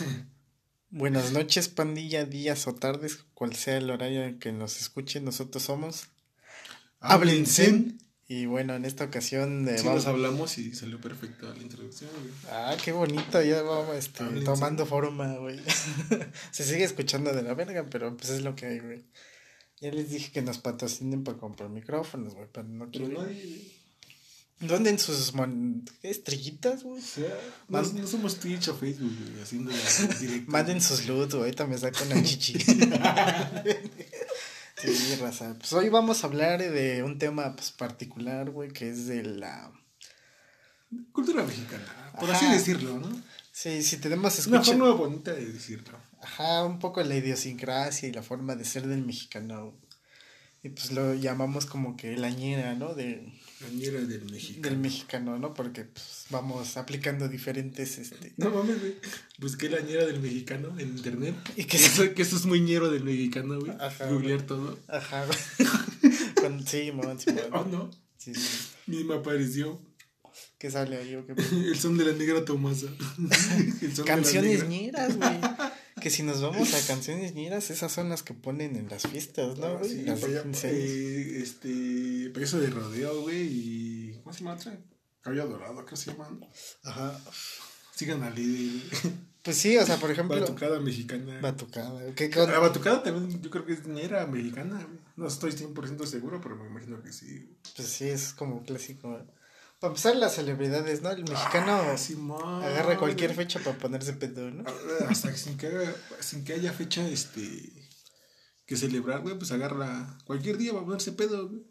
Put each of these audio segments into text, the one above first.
Buenas noches, pandilla, días o tardes, cual sea el horario en que nos escuchen, nosotros somos Hablensen. Y bueno, en esta ocasión sí, vamos... hablamos y salió perfecto la introducción, güey. Ah, qué bonito, ya vamos este, tomando forma, güey. Se sigue escuchando de la verga, pero pues es lo que hay, güey. Ya les dije que nos patrocinen para comprar micrófonos, güey, pero no quiero... ¿Dónde en sus estrellitas, güey? no, somos Twitch o Facebook, güey, haciendo directo. Manden sus loot, güey, ahorita me saco una chichi. sí, raza. Pues hoy vamos a hablar de un tema pues, particular, güey, que es de la... Cultura mexicana, por así decirlo, ¿no? Sí, sí, tenemos escucha... Una forma bonita de decirlo. Ajá, un poco la idiosincrasia y la forma de ser del mexicano. Y pues lo llamamos como que la ñera, ¿no? De Lañera del mexicano. Del mexicano, ¿no? Porque pues, vamos aplicando diferentes. Este... No mames, güey. Busqué lañera del mexicano en internet. ¿Y que eso, que eso es muy ñero del mexicano, güey. Ajá. Googlear todo. Ajá, sí, mamá, sí, ¿Oh, no? Sí, sí. Me apareció. ¿Qué sale ahí o qué? El son de la negra Tomasa. Canciones ñeras, güey. Que si nos vamos a canciones ñeras, esas son las que ponen en las fiestas, ¿no, güey? Sí, las eh, este, peso de rodeo, güey, y... ¿Cómo se llama otra? Cabello dorado, ¿qué se llama? Ajá. Sigan al líder. Pues sí, o sea, por ejemplo... Batucada mexicana. Batucada. ¿Qué La batucada también yo creo que es ñera mexicana. No estoy 100% seguro, pero me imagino que sí. Pues sí, es como clásico, güey. Para empezar, las celebridades, ¿no? El mexicano ah, agarra cualquier fecha para ponerse pedo, ¿no? Hasta sin que, haga, sin que haya fecha este que celebrar, güey, pues agarra cualquier día para ponerse pedo, güey.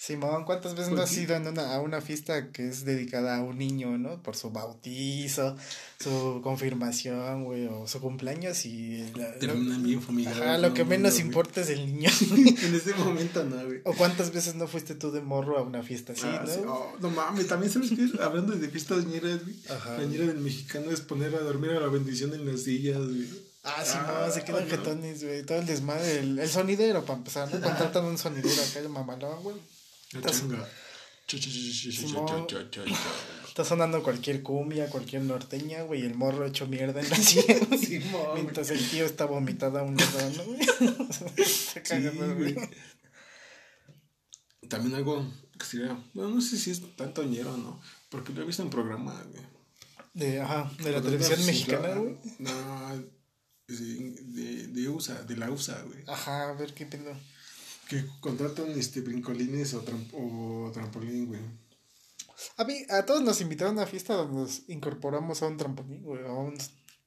Simón, ¿cuántas veces no has ido a una fiesta que es dedicada a un niño, ¿no? Por su bautizo, su confirmación, güey, o su cumpleaños y... Terminan bien fumigados. Ajá, lo que menos importa es el niño. en ese momento no, güey. ¿O cuántas veces no fuiste tú de morro a una fiesta así, ah, no? Oh, no mames, también sabes que hablando de fiestas ñeras, güey. La ñera del mexicano es poner a dormir a la bendición en las sillas, güey. Ah, sí, no, se quedan jetones, güey. Todo el desmadre. El, el sonidero, para empezar, ¿no? Contratan un sonidero acá, el mamalón, güey. Está sonando cualquier cumbia, cualquier norteña, güey, el morro hecho mierda en la silla. mientras el tío está vomitado a un lado, güey. Se. También algo que sería, bueno, no sé si es tanto ñero o no, porque lo he visto en programas, güey. De, ajá, de la televisión mexicana, güey. No, de, de USA, de la USA, güey. Ajá, a ver qué pedo que contratan este brincolines o, o trampolín, güey. A mí, a todos nos invitaron a una fiesta donde nos incorporamos a un trampolín, güey, a un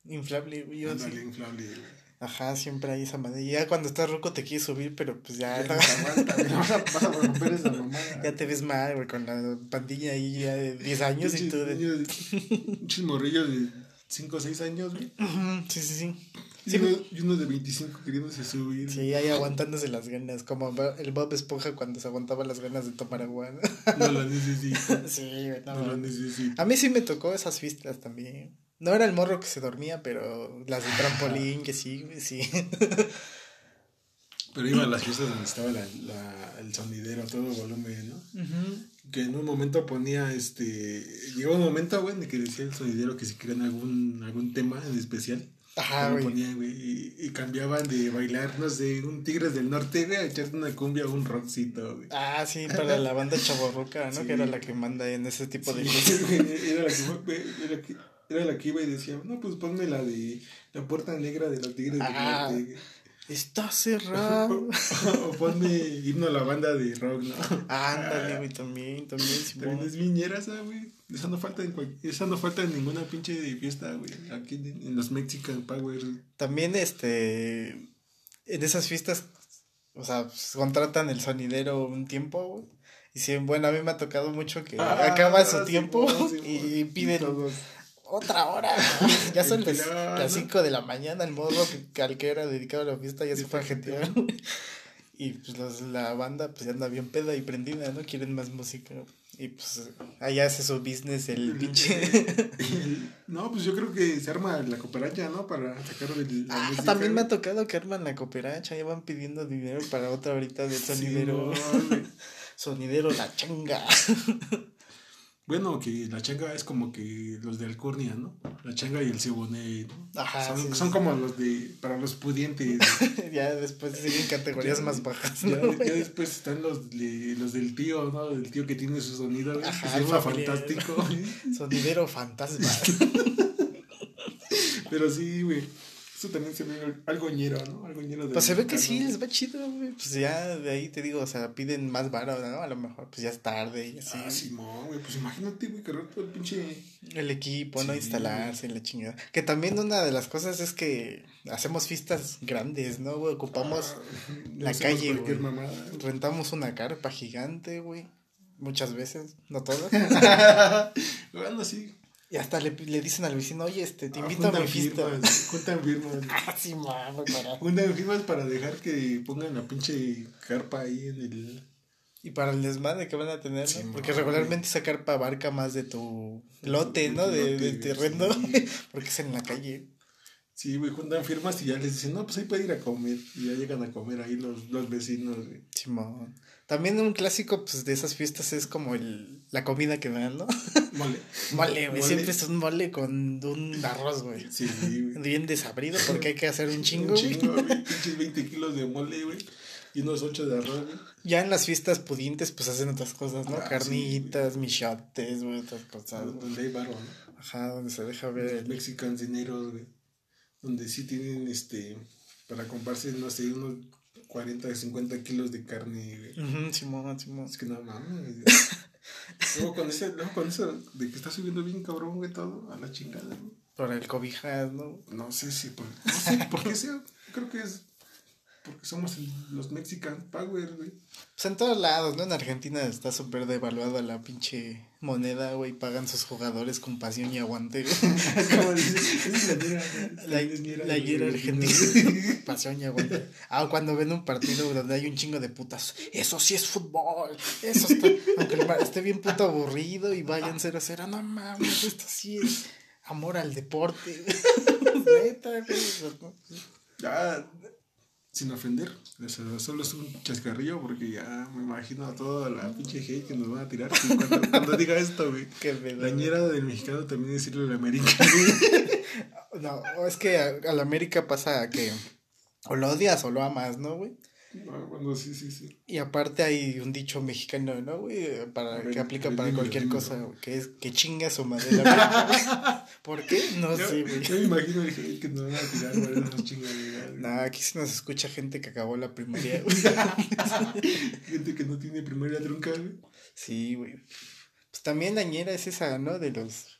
inflable, güey. inflable, güey. Ajá, siempre hay esa manera. Y ya cuando estás roco te quieres subir, pero pues ya. Ya, vas a, vas a romper esa Ya te ves mal, güey, con la pandilla ahí ya de 10 años y tú. De... Un chismorrillo de 5 o 6 años, güey. Sí, sí, sí. Y, uno, de 25 queriéndose subir. Sí, ahí aguantándose las ganas, como el Bob Esponja cuando se aguantaba las ganas de tomar agua. No, lo necesito. sí, no, no lo necesito. A mí sí me tocó esas fiestas también. No era el morro que se dormía, pero las de trampolín, que sí, sí. Pero iba a las fiestas donde estaba la, la, el sonidero todo volumen, ¿no? Que en un momento ponía, este... Llegó un momento, güey, en que decía el sonidero que si querían algún, algún tema en especial. Ajá, güey. y, cambiaban de bailar, no sé, un Tigres del Norte, güey, a echarte una cumbia o un rockcito, güey. Ah, sí, para la banda chaborroca, ¿no? Que era la que manda en ese tipo de cosas. era, la que, era, que, era la que iba y decía, no, pues ponme la de la puerta negra de los Tigres del ah, Norte. Está cerrado. o ponme himno a la banda de rock, ¿no? Ándale, güey, también, también. También es viñera güey. Esa no falta en esa no falta en ninguna pinche fiesta, güey. Aquí en, los Mexican Power. También este en esas fiestas, o sea, pues, contratan el sonidero un tiempo, güey. Y si, bueno, a mí me ha tocado mucho que ah, acaba su tiempo y piden otra hora. ya son las 5 de la mañana, el modo que, al que era dedicado a la fiesta ya se fue a gente. y pues la banda pues ya anda bien peda y prendida, ¿no? Quieren más música. Y pues allá hace su business el pinche. no, pues yo creo que se arma la cooperacha, ¿no? Para sacar el. Ah, también me ha tocado que arman la cooperacha, ya van pidiendo dinero para otra ahorita de sonidero. sonidero la changa. Bueno, que la changa es como que los de Alcornia, ¿no? La changa y el ciboné, ¿no? Ajá. Son, son como los de. para los pudientes. ya después siguen categorías más bajas. Ya, ya, después están los, de, los del tío, ¿no? El tío que tiene su sonido, Ajá, se fantástico. Sonidero fantasma. Pero sí, güey también se ve algo ñero, ¿no? Algo ñero de. Pues se ve que sí, les va chido, güey. Pues ya de ahí te digo, o sea, piden más varo, ¿no? A lo mejor, pues ya es tarde y así. Ah, Simón, güey. Pues imagínate, güey, que todo el pinche. El equipo, ¿no? Instalarse en la chingada. Que también una de las cosas es que hacemos fiestas grandes, ¿no, güey? Ocupamos ah, la calle, güey. Rentamos una carpa gigante, güey. Muchas veces, no todas. bueno, sí. Y hasta le, le dicen al vecino, oye, este, te ah, invito a mi fiesta. Juntan firmas. ah, sí, mames, para. Juntan firmas para dejar que pongan la pinche carpa ahí en el. Y para el desmadre que van a tener, ¿no? Porque regularmente esa carpa abarca más de tu lote, ¿no? De, de terreno, porque es en la calle. Sí, güey, juntan firmas y ya les dicen, no, pues ahí puede ir a comer. Y ya llegan a comer ahí los, los vecinos, güey. Simón. También un clásico pues, de esas fiestas es como el, la comida que dan, ¿no? Mole. mole, güey. Siempre es un mole con un arroz, güey. Sí, güey. Bien desabrido porque hay que hacer un chingo, un chingo, güey. Pinches 20 kilos de mole, güey. Y unos 8 de arroz, güey. Ya en las fiestas pudientes, pues hacen otras cosas, ¿no? Ah, Carnitas, michotes, güey, otras cosas. Donde hay barro, ¿no? Ajá, donde se deja ver. Los mexicanos dineros, güey. Donde sí tienen, este, para comprarse, no sé, unos 40, 50 kilos de carne, güey. Simón, Simón. Es que no mames. luego con ese, luego con eso de que está subiendo bien cabrón, güey, todo, a la chingada, güey. Por el cobijas, ¿no? No sé si, por, no sé por qué sea, creo que es porque somos los Mexican Power, güey. Pues en todos lados, ¿no? En Argentina está súper devaluada la pinche moneda, güey. Pagan sus jugadores con pasión y aguante, güey. Como dice, la la, la argentina. pasión y aguante. Ah, cuando ven un partido donde hay un chingo de putas. Eso sí es fútbol. Eso está. Aunque esté bien puto aburrido y vayan 0 a 0. No mames, esto sí es amor al deporte. Neta, güey. Ya, sin ofender, solo es un chascarrillo porque ya me imagino a toda la pinche hate que nos van a tirar cuando, diga esto, güey. La ñera del mexicano también decirle la América. no, es que a, a, la América pasa que o lo odias o lo amas, ¿no, güey? Bueno, sí, sí, sí. Y aparte hay un dicho mexicano, ¿no, güey? Para, que aplica para cualquier cosa, que es que chinga su madre. ¿Por qué? No sé, güey. Yo me imagino el que nos van a tirar, güey, no chingaderas. No, aquí se nos escucha gente que acabó la primaria, gente que no tiene primaria trunca, güey. Sí, güey. Pues también dañera es esa, ¿no? De los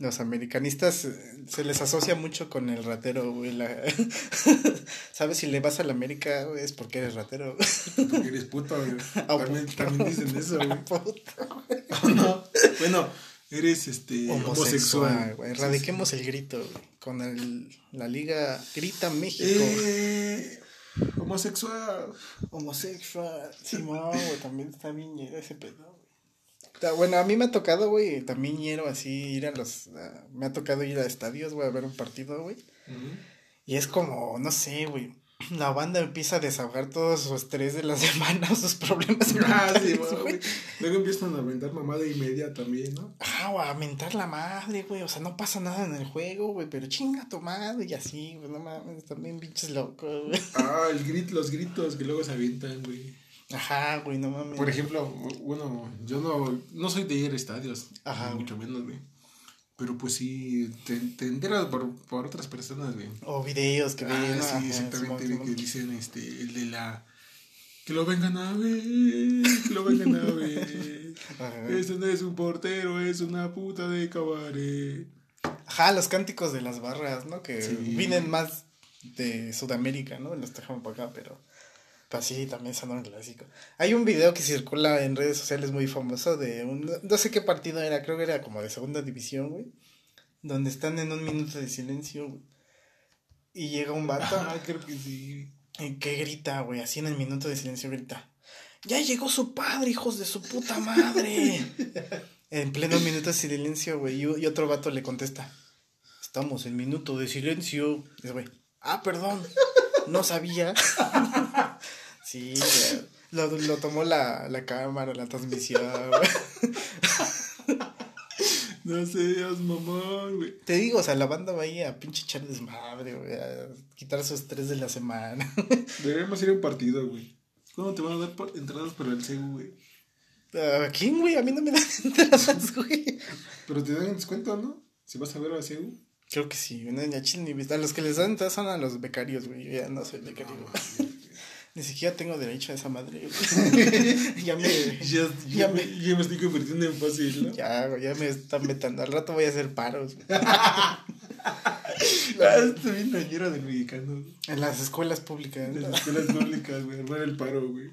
los americanistas eh, se les asocia mucho con el ratero, güey. ¿Sabes? Si le vas a la América, güey, es porque eres ratero. Porque eres puto, güey. Ah, también, también, dicen eso, güey. no. Bueno, eres este homosexual. güey. Erradiquemos el grito, güey. Con el, la liga Grita México. Eh, homosexual. Homosexual. Sí, no, güey, también está bien ese pedo. Bueno, a mí me ha tocado, güey, también quiero así ir a los... me ha tocado ir a estadios, güey, a ver un partido, güey. Y es como, no sé, güey. La banda empieza a desahogar todo su estrés de la semana, sus problemas. Ah, sí, güey. Luego empiezan a mentar mamada y media también, ¿no? Ah, güey, a mentar la madre, güey. O sea, no pasa nada en el juego, güey, pero chinga tu madre y así, güey. No mames, también pinches locos, güey. Ah, el grit, los gritos que luego se avientan, güey. Ajá, güey, no mames. Por ejemplo, bueno, yo no, no soy de ir a estadios, Ajá. mucho menos, güey. Pero pues sí, te, te enteras por, por otras personas, güey. O videos que ven. Ah, sí, exactamente, que dicen, este, el de la... Que lo vengan a ver, que lo vengan a ver. Ese no es un portero, es una puta de cabaret. Ajá, los cánticos de las barras, ¿no? Que vienen más de Sudamérica, ¿no? Los trajeron para acá, pero... Pues sí, también son un clásico. Hay un video que circula en redes sociales muy famoso de un, no sé qué partido era, creo que era como de segunda división, güey. Donde están en un minuto de silencio, güey. Y llega un vato. Ah, creo que sí. Que grita, güey, así en el minuto de silencio grita. Ya llegó su padre, hijos de su puta madre. en pleno minuto de silencio, güey. Y, otro vato le contesta. Estamos en minuto de silencio. Y güey, ah, perdón. No sabía. Sí, Lo, lo tomó la, la cámara, la transmisión, güey. No seas mamón, güey. Te digo, o sea, la banda va ahí a pinche echar desmadre, güey, a quitar su estrés de la semana. Deberíamos ir a un partido, güey. ¿Cuándo te van a dar entradas para el CEU, güey? ¿A quién, güey? A mí no me dan entradas, güey. Pero te dan descuento, ¿no? Si vas a ver a CEU. Creo que sí, no, ni a los que les dan entradas son a los becarios, güey. Yo ya no soy becario. Ni siquiera tengo derecho a esa madre. ya me. Ya, ya, me, ya me estoy convirtiendo en fácil, ¿no? Ya, güey, ya me están vetando. Al rato voy a hacer paros. ah, estoy bien dañero del mexicano. En las escuelas públicas. En las escuelas públicas, güey. Armar el paro, güey.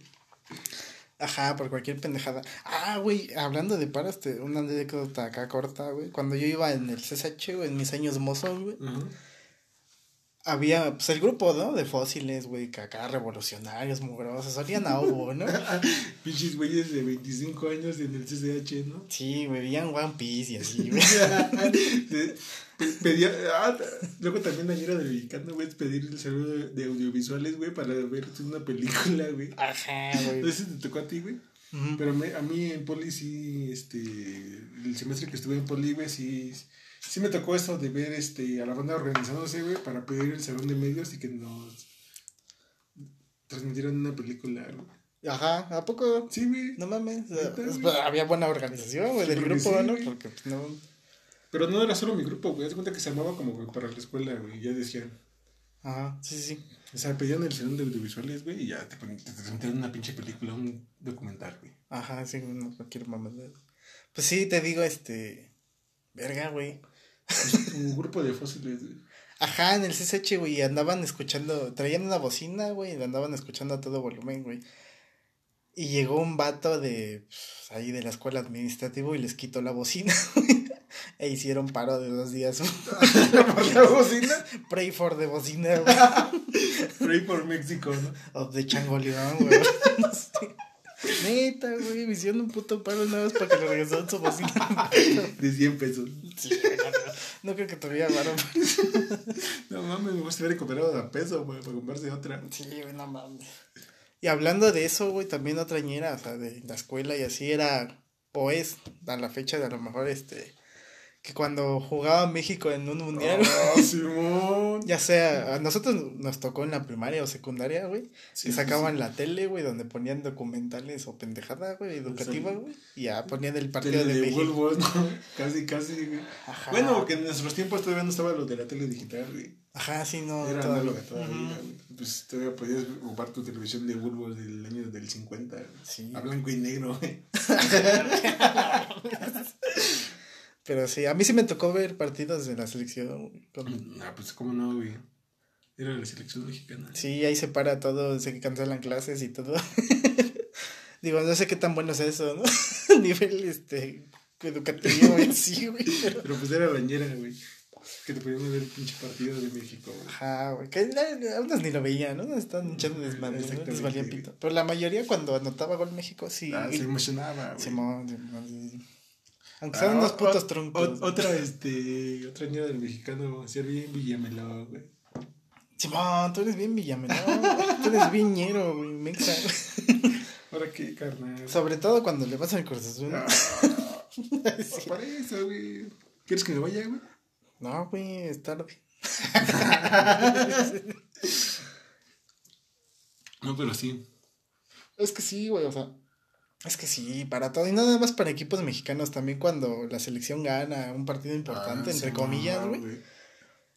Ajá, por cualquier pendejada. Ah, güey, hablando de paros, te, una anécdota acá corta, güey. Cuando yo iba en el CSH, güey, en mis años mozos, güey. Ajá había, pues, el grupo, ¿no? De fósiles, güey, acá revolucionarios, mugrosos, salían a Ovo, ¿no? Pinches güeyes de 25 años en el CCH, ¿no? Sí, veían One Piece y así, güey. Pedía, ah, luego también ayer era del mexicano, güey, pedir el saludo de, audiovisuales, güey, para ver una película, güey. Ajá, güey. No sé si te tocó a ti, güey. Pero me, a mí en Poli sí, este, el semestre que estuve en Poli, güey, sí sí me tocó esto de ver este, a la banda organizándose, güey, para pedir el salón de medios y que nos transmitieran una película, güey. Ajá, ¿a poco? Sí, güey. No mames. Había buena organización, güey, del grupo, ¿no? Porque pues, no. Pero no era solo mi grupo, güey. Haz cuenta que se armaba como para la escuela, güey. Ya decían. Ajá, sí, sí. O sea, pedían el salón de audiovisuales, güey, y ya te, transmitían una pinche película, un documental, güey. Ajá, sí, no cualquier mamada. Pues sí, te digo, este. Verga, güey. Un grupo de fósiles, Ajá, en el CSH, güey, andaban escuchando, traían una bocina, güey, y andaban escuchando a todo volumen, güey. Y llegó un vato de, pues, ahí de la escuela administrativa y les quitó la bocina, E hicieron paro de dos días. ¿Por la bocina? Pray for the bocina, güey. Pray for México, ¿no? O de Changoleón, güey. Neta, güey, me hicieron un puto paro nada más para que le regresaran su bocina. De 100 pesos. no, creo que todavía varo. no mames, me gustaría recuperado a peso, güey, para comprarse otra. Sí, güey, no mames. Y hablando de eso, güey, también otra ñera, o sea, de la escuela y así era, o es, a la fecha de a lo mejor, este, que cuando jugaba México en un mundial. Ah, Simón. ya sea, a nosotros nos tocó en la primaria o secundaria, güey. que sacaban la tele, güey, donde ponían documentales o pendejada, güey, educativa, güey. Y ya ponían el partido de, México. casi, casi, güey. Ajá. Bueno, que en nuestros tiempos todavía no estaba lo de la tele digital, güey. Ajá, sí, no. Era todavía. todavía, Pues todavía podías ocupar tu televisión de Bulbo del año del 50. Sí. A blanco y negro, güey. Pero sí, a mí sí me tocó ver partidos de la selección. Ah, pues cómo no, güey. Era la selección mexicana. Sí, ahí se para todo, que cancelan clases y todo. Digo, no sé qué tan bueno es eso, ¿no? A nivel este educativo sí, güey. Pero... pues era bañera, güey. Que te podían ver el pinche partido de México, güey. Ajá, güey. Que unos ni lo veían, ¿no? Están echando desmadre, ¿no? pito. Pero la mayoría cuando anotaba gol México, sí. Ah, se emocionaba, güey. Simón, Simón, aunque sean ah, unos putos troncos. otra, este, otra niña del mexicano, ser bien Villameló, güey. Simón, tú eres bien Villameló, tú eres viñero, güey, mexa. ¿Para qué, carnal? Sobre todo cuando le vas al Cruz Azul. Ah, Para eso, güey. ¿Quieres que me vaya, güey? No, güey, es tarde. no, pero sí. Es que sí, güey, o sea es que sí, para todo. Y nada más para equipos mexicanos también cuando la selección gana un partido importante, ah, entre comillas, güey.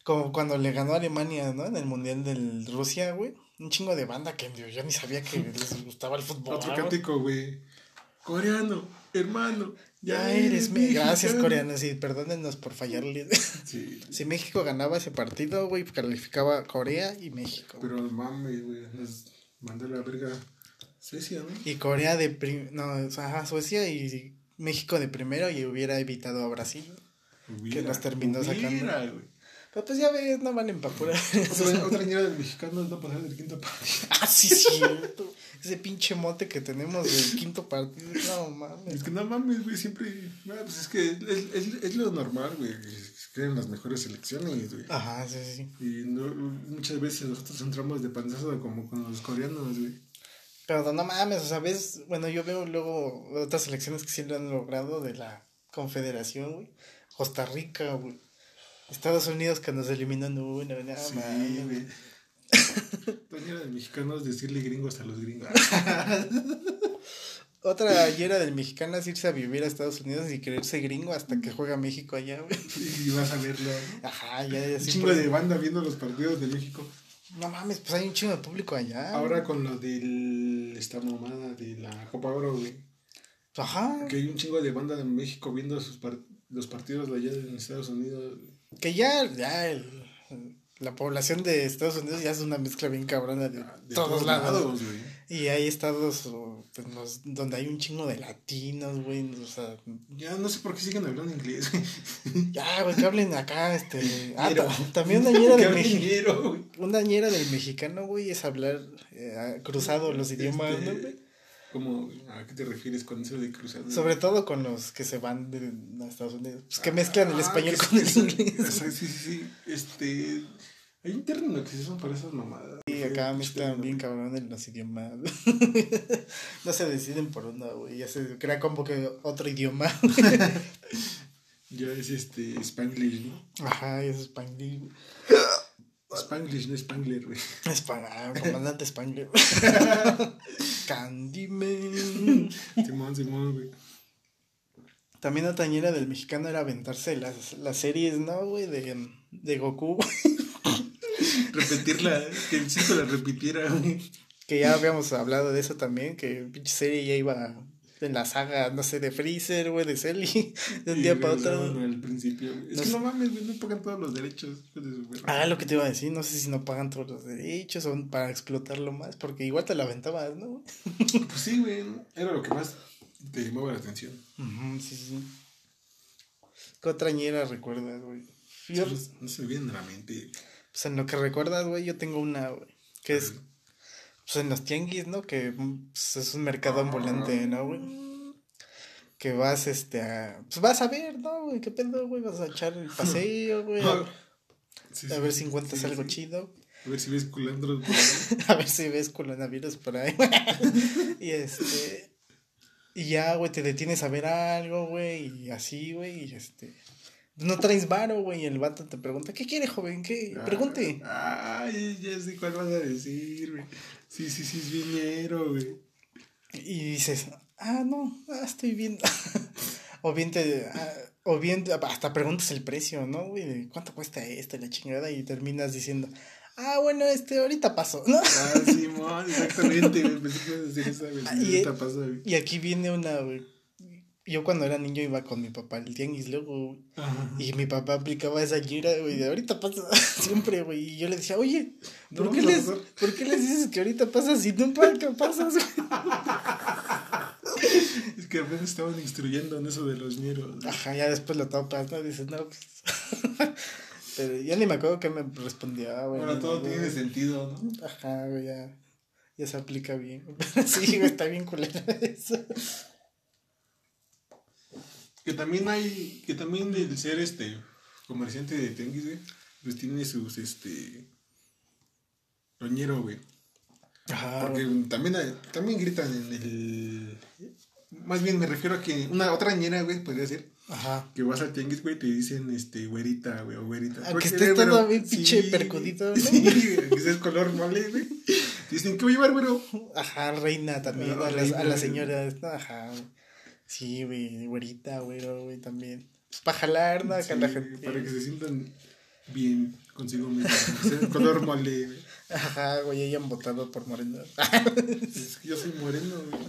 Como cuando le ganó a Alemania, ¿no? En el Mundial del Rusia, güey. Un chingo de banda que yo ni sabía que les gustaba el fútbol. Otro cántico, güey. Coreano, hermano. Ya, eres. Gracias, coreanos. Y perdónenos por fallarle. Sí. si México ganaba ese partido, güey, calificaba Corea y México. Pero mames, güey. Mandó la verga Suecia, ¿no? Y Corea de prim no, ajá, Suecia y México de primero y hubiera evitado a Brasil. que nos terminó sacando. Pero pues ya ves, no valen para pura. Otra, otra del mexicano es no pasar del quinto partido. ah, sí, cierto. Ese pinche mote que tenemos del quinto partido. No mames. Es que no mames, güey. Siempre. pues es que es, es, es lo normal, güey. Creen las mejores selecciones, güey. Ajá, sí, sí. Y no, muchas veces nosotros entramos de panzazo como con los coreanos, güey. Pero no mames, o sea, ves, bueno, yo veo luego otras selecciones que sí lo han logrado de la confederación, güey. Costa Rica, güey. Estados Unidos que nos eliminó uno, nada sí, más. güey. Toñera de mexicanos decirle gringos a los gringos. Otra era del mexicano es irse a vivir a Estados Unidos y creerse gringo hasta que juega México allá, güey. Y vas a verlo. Ajá, ya, ya Un chingo de banda viendo los partidos de México. No mames, pues hay un chingo de público allá. Ahora con lo de esta mamada de la Copa Oro, güey. Ajá. Que hay un chingo de banda de México viendo sus los partidos de allá en Estados Unidos. Que ya, ya el, la población de Estados Unidos ya es una mezcla bien cabrona de, ah, todos, lados. Y hay estados pues, donde hay un chingo de latinos, güey. O sea, ya no sé por qué siguen hablando inglés, Ya, güey, que hablen acá, este. Ah, también una ñera del mexicano. Una ñera del mexicano, güey, es hablar eh, cruzado los idiomas, ¿no, güey? ¿Cómo, ¿A qué te refieres con eso de cruzado? Sobre todo con los que se van de, Estados Unidos. Pues que mezclan el ah, español con el inglés. Sí, sí, sí. Este. Hay un término que se usa para esas mamadas. Sí, acá mezclan bien cabrón en los idiomas. no se deciden por una, güey. Ya se crea como que otro idioma. ya es este Spanglish, ¿no? Ajá, es Spanglish. Spanglish, no Spangler, güey. Ah, comandante Spangler. Candyman. Simón, Simón, güey. También la tañera del mexicano era aventarse las, las series, ¿no, güey? De, de Goku. Repetirla, que el chico la repitiera, güey. Que ya habíamos hablado de eso también, que pinche serie ya iba en la saga, no sé, de Freezer, güey, de Selly, de un día para otro. Al principio, Es que no mames, güey, no pagan todos los derechos. Ah, lo que te iba a decir, no sé si no pagan todos los derechos o para explotarlo más, porque igual te la aventabas, ¿no? pues sí, güey, era lo que más te llamaba la atención. sí, sí. ¿Qué otra ñera recuerdas, güey? no se me viene a la mente. Pues en lo que recuerdas, güey, yo tengo una, güey, que es pues en los tianguis, ¿no? Que pues, es un mercado ambulante, ¿no, güey? Que vas, este, a, pues vas a ver, ¿no, güey? ¿Qué pedo, güey? Vas a echar el paseo, güey. A, ver si encuentras algo chido. A ver si ves culandros por ahí. a ver si ves coronavirus por ahí. y este. Y ya, güey, te detienes a ver algo, güey, y así, güey, y este. No traes varo, güey, y el vato te pregunta, ¿qué quiere, joven? ¿Qué? Pregunte. Ay, ya sé cuál vas a decir, güey. Sí, sí, sí, es viñero, güey. Y dices, ah, no, ah, estoy viendo. o bien te. Ah, o bien hasta preguntas el precio, ¿no, güey? ¿Cuánto cuesta esto la chingada? Y terminas diciendo, ah, bueno, este, ahorita paso, ¿no? Ah, Simón, exactamente. Pensé que decir eso, güey. Ahorita paso, güey. Y aquí viene una, güey yo cuando era niño iba con mi papá al tianguis luego, y mi papá aplicaba esa gira, güey, de ahorita pasa siempre, güey, y yo le decía, oye, ¿por, qué les, ¿por qué les dices que ahorita pasa si nunca pasas, es que apenas estaban instruyendo en eso de los ñeros. Ajá, ya después lo topas, ¿no? Dices, no, pues... Pero ya ni me acuerdo que me respondía, güey. Bueno, todo tiene sentido, ¿no? Ajá, güey, ya, ya se aplica bien. sí, güey, está bien culero eso. Que también hay, que también el ser este comerciante de tenguis, güey, pues tiene sus, este, roñero, güey. Ajá. Porque también, también gritan en el, más bien me refiero a que una otra ñera, güey, podría ser. Ajá. Que vas al tianguis, güey, te dicen, este, güerita, güey, o güerita. Aunque estés todo bien pinche percudito, ¿no? Sí, que es color mole, güey. Dicen, ¿qué voy a llevar, güero? Ajá, reina también, a, las, a la señora, ajá. Sí, güey, güerita, güero, güey, también. Pues para jalar, ¿no? La gente. Para que se sientan bien consigo mismos. color mole, güey. Ajá, güey, hayan votado por Moreno. es que yo soy moreno, güey.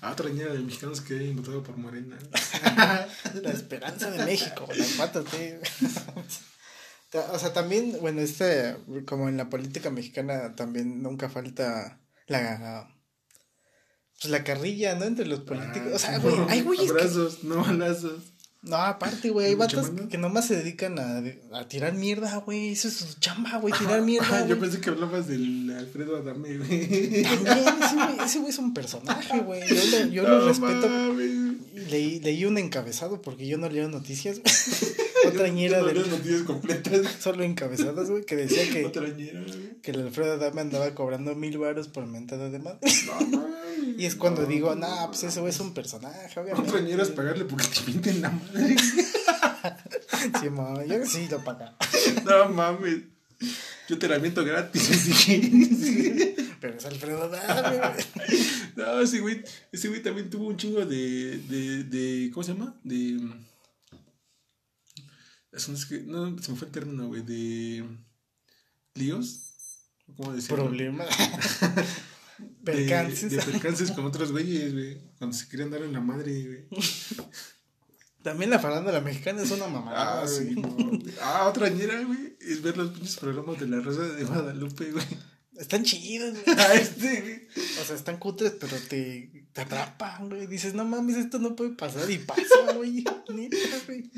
Ah, otra ñera de mexicanos que hayan votado por Morena. la esperanza de México, las patas, O sea, también, bueno, este, como en la política mexicana, también nunca falta la pues la carrilla, ¿no? Entre los políticos. o sea, güey, hay güeyes. Abrazos, no balazos. No, aparte, güey, hay vatos que nomás se dedican a, a tirar mierda, güey. Eso es su chamba, güey, tirar mierda. yo pensé que hablabas del Alfredo Adame, güey. También, ese güey, es un personaje, güey. Yo, lo, yo lo respeto. Leí, leí un encabezado porque yo no leo noticias. Otra ñera no de. noticias completas. Solo encabezadas, güey, que decía que. Otra ñera, güey. Que el Alfredo Adame andaba cobrando mil baros por mentada de madre. No, y es cuando digo, nah, pues ese güey es un personaje, obviamente. Otra ñera es pagarle porque te pinten la madre. sí, mamá, yo sí lo paga. No mames. Yo te la miento gratis. Pero es Alfredo Dame, güey. No, ese güey, ese güey también tuvo un chingo de, de, de ¿cómo se llama? De... Es un- es que, no, se me fue el término, güey, de... ¿Líos? ¿Cómo decirlo? Problemas. Percances. De, percances con otros güeyes, güey. Cuando se querían dar en la madre, güey. También la farándula mexicana es una mamada, Ah, sí, no. Ah, otra ñera, güey. Es ver los pinches programas de la Rosa de Guadalupe, güey. Están chidos, güey. Ah, este, güey. O sea, están cutres, pero te, te atrapan, güey. Dices, no mames, esto no puede pasar. Y pasa, güey. Neta, güey.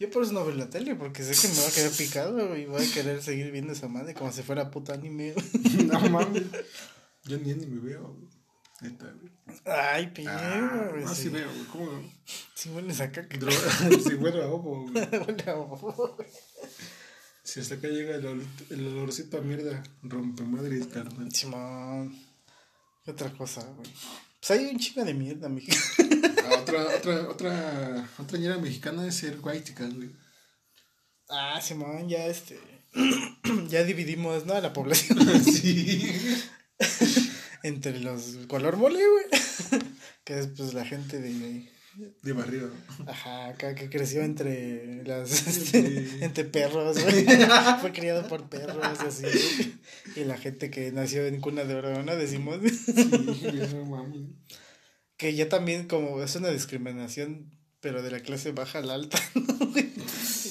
Yo por eso no veo la tele, porque sé que me va a quedar picado, güey. Y voy a querer seguir viendo esa madre como si fuera puta anime. No mames. Yo ni ni me veo, güey. Neta, güey. Ay, pinche, Ah, güey. no, sí sí, veo, güey. ¿Cómo no? hueles acá que Droga. Sí, bueno, a ojo, güey. huele a bobo, güey. Si hasta acá llega el, olor- el olorcito a mierda, rompe madres, carnal. Simón. ¿Qué otra cosa, güey? Pues hay un chingo de mierda, mijo. Ah, otra, otra, otra, otra ñera mexicana es ser white güey. Ah, Simón, ya este. ya dividimos, ¿no? A la población sí. entre los color mole, güey. que es pues la gente de. De barrio. Ajá, acá que creció entre las. este, Sí. entre perros, güey. Fue criado por perros y así. Y la gente que nació en cuna de oro, ¿no? Decimos. Sí, que ya también como es una discriminación, pero de la clase baja a la alta, ¿no?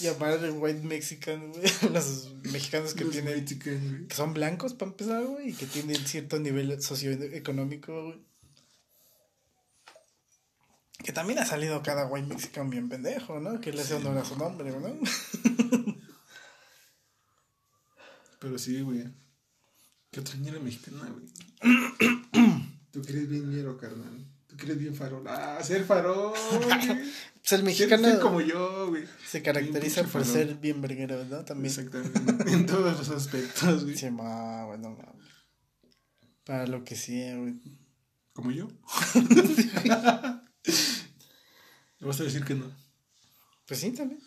Llamar white mexican, güey, los mexicanos que Los tienen, que son blancos para empezar, güey, y que tienen cierto nivel socioeconómico, güey. Que también ha salido cada white mexican bien pendejo, ¿no? Que le hace honor a su nombre, ¿no? Pero sí, güey. ¿Qué otra ñera mexicana, güey? Tú que eres bien ñero, carnal. Tú que eres bien farol. Ah, ser farol, güey. Pues el mexicano ser como yo, güey. se caracteriza por ser bien verguero, ¿no? También. Exactamente. en todos los aspectos, güey. Sí, ma, bueno, ma. Para lo que sí, güey. ¿Como yo? ¿Le vas a decir que no? Pues sí, también.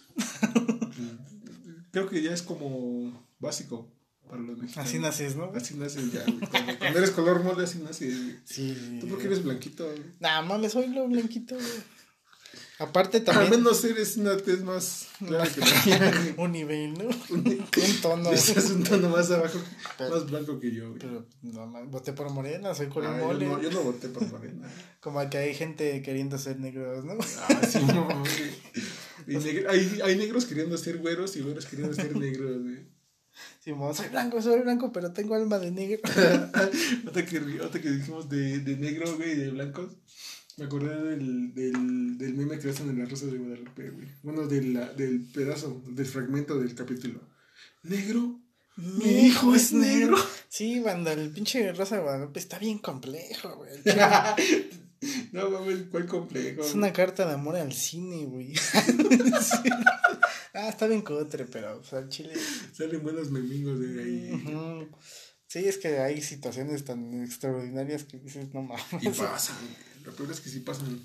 Creo que ya es como básico para los mexicanos. Así naces, ¿no? Así naces ya, güey. Cuando, cuando eres color mole, así naces, güey. Sí. Tú porque eres blanquito, güey. Nah, mames, soy lo blanquito, güey. Aparte Al también menos eres una tez más clara que un nivel, ¿no? Un tono. Estás un tono más abajo, más blanco que yo, güey. Pero no voté por Morena, soy color Ah, yo, no, yo no voté por Morena. Como que hay gente queriendo ser negros, ¿no? Ah, sí, no, güey. Y hay, hay negros queriendo ser güeros y güeros queriendo ser negros, güey. Sí, mo, soy blanco, soy blanco, pero tengo alma de negro. Ahorita que, que dijimos de, de negro, güey, de blancos, me acordé del, del, del meme que hacen en la Rosa de Guadalupe, güey. Bueno, de la- del pedazo, del fragmento del capítulo. ¿Negro? Mi hijo es negro. Sí, banda, el pinche Rosa de Guadalupe está bien complejo, güey. no, mames, ¿cuál complejo? Es una carta de amor al cine, güey. Sí. Ah, está bien cotre, pero, o sea, el chile. Salen buenos memingos de ahí. Sí, es que hay situaciones tan extraordinarias que dices, no mames. Y pasan, güey. Lo peor es que sí pasan.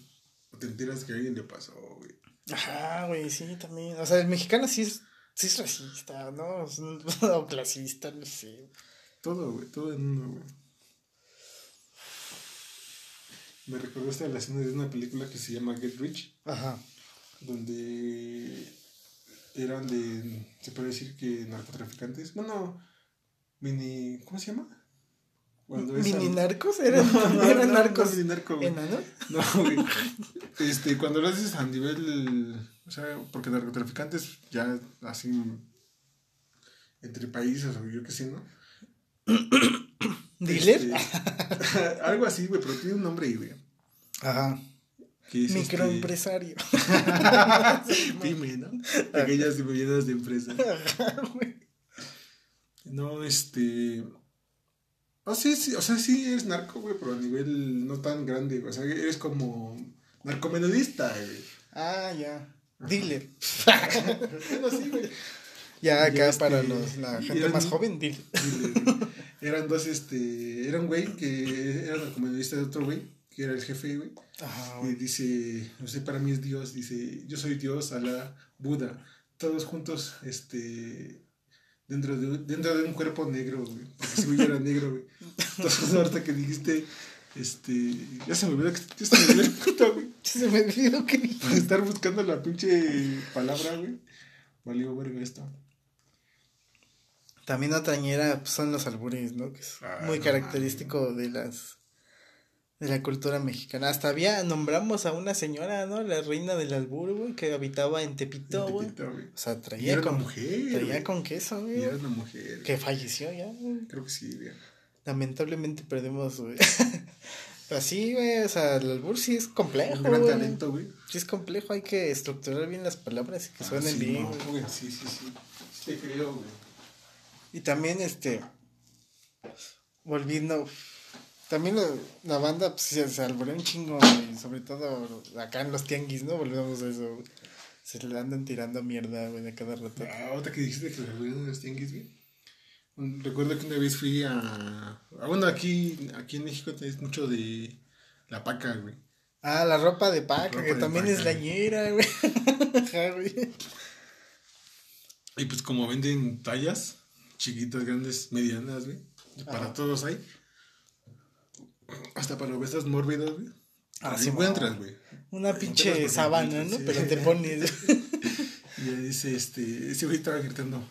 O te enteras que a alguien le pasó, güey. Ajá, güey, sí, también. O sea, el mexicano sí es, sí es racista, ¿no? O clasista, no sé. Todo, güey, todo en uno, güey. Me recordaste a la escena de una película que se llama Get Rich, Ajá. donde eran de, se puede decir que narcotraficantes. Bueno, mini, ¿cómo se llama? Cuando ¿Mini narcos? ¿Eran, No, no, eran no, narcos no, narco, enanos? No, güey. Este, cuando lo haces a nivel. O sea, porque narcotraficantes ya así. Entre países o yo qué sé, ¿no? ¿Dealer? Este, algo así, güey, pero tiene un nombre ahí, güey. Ajá. Es Microempresario. este, pyme, ¿no? Y medianas de empresa. Ajá, güey. No, este. O sí, sí, o sea, sí eres narco, güey, pero a nivel no tan grande, güey. O sea, eres como narcomenudista, güey. Ah, ya. Dealer. Bueno, sí, güey. Ya acá este, para los, la gente eran- más joven, dealer. Dile, güey. Eran dos, este. Era un güey que era narcomenudista de otro güey que era el jefe, güey. Ajá, Y dice, no sé, para mí es Dios, dice, yo soy Dios, Alá, Buda, todos juntos, este, dentro de, dentro de un cuerpo negro, güey. Porque si era negro, güey. Entonces, ahorita que dijiste, este, ya se me olvidó que ya se me olvidó puta, güey. Se me olvidó que Para estar buscando la pinche palabra, güey. Valió verga esto. También otra ñera pues, son los albures, ¿no? Que es ah, muy característico de las de la cultura mexicana. Hasta había, nombramos a una señora, ¿no? La reina del albur, güey, que habitaba en Tepito, güey. O sea, traía con mujer, traía con queso, güey. era una mujer. Que falleció ya, güey. Creo que sí, güey. Lamentablemente perdemos, güey. Pero sí, güey, o sea, el albur sí es complejo. Un gran talento, güey. Sí es complejo, hay que estructurar bien las palabras y que ah, suenen bien. güey. Sí, sí, sí. Sí, creo, güey. Y también, este, volviendo, también la, banda pues, se, se alboreó un chingo, y sobre todo acá en los tianguis, ¿no? Volvemos a eso, Se le andan tirando mierda, güey, de cada rato. Ah, otra que dijiste que se alborearon los tianguis, güey. Recuerdo que una vez fui a. a bueno, aquí, aquí en México tenés mucho de la paca, güey. Ah, la ropa de paca, que también es lañera, güey. güey. Y pues como venden tallas, chiquitas, grandes, medianas, güey. Para todos hay. Hasta para obesas mórbidas, güey. Ah, sí, encuentras, güey. Una pinche sabana, ¿no? Pero te pones. y le dice, este, ese güey estaba gritando,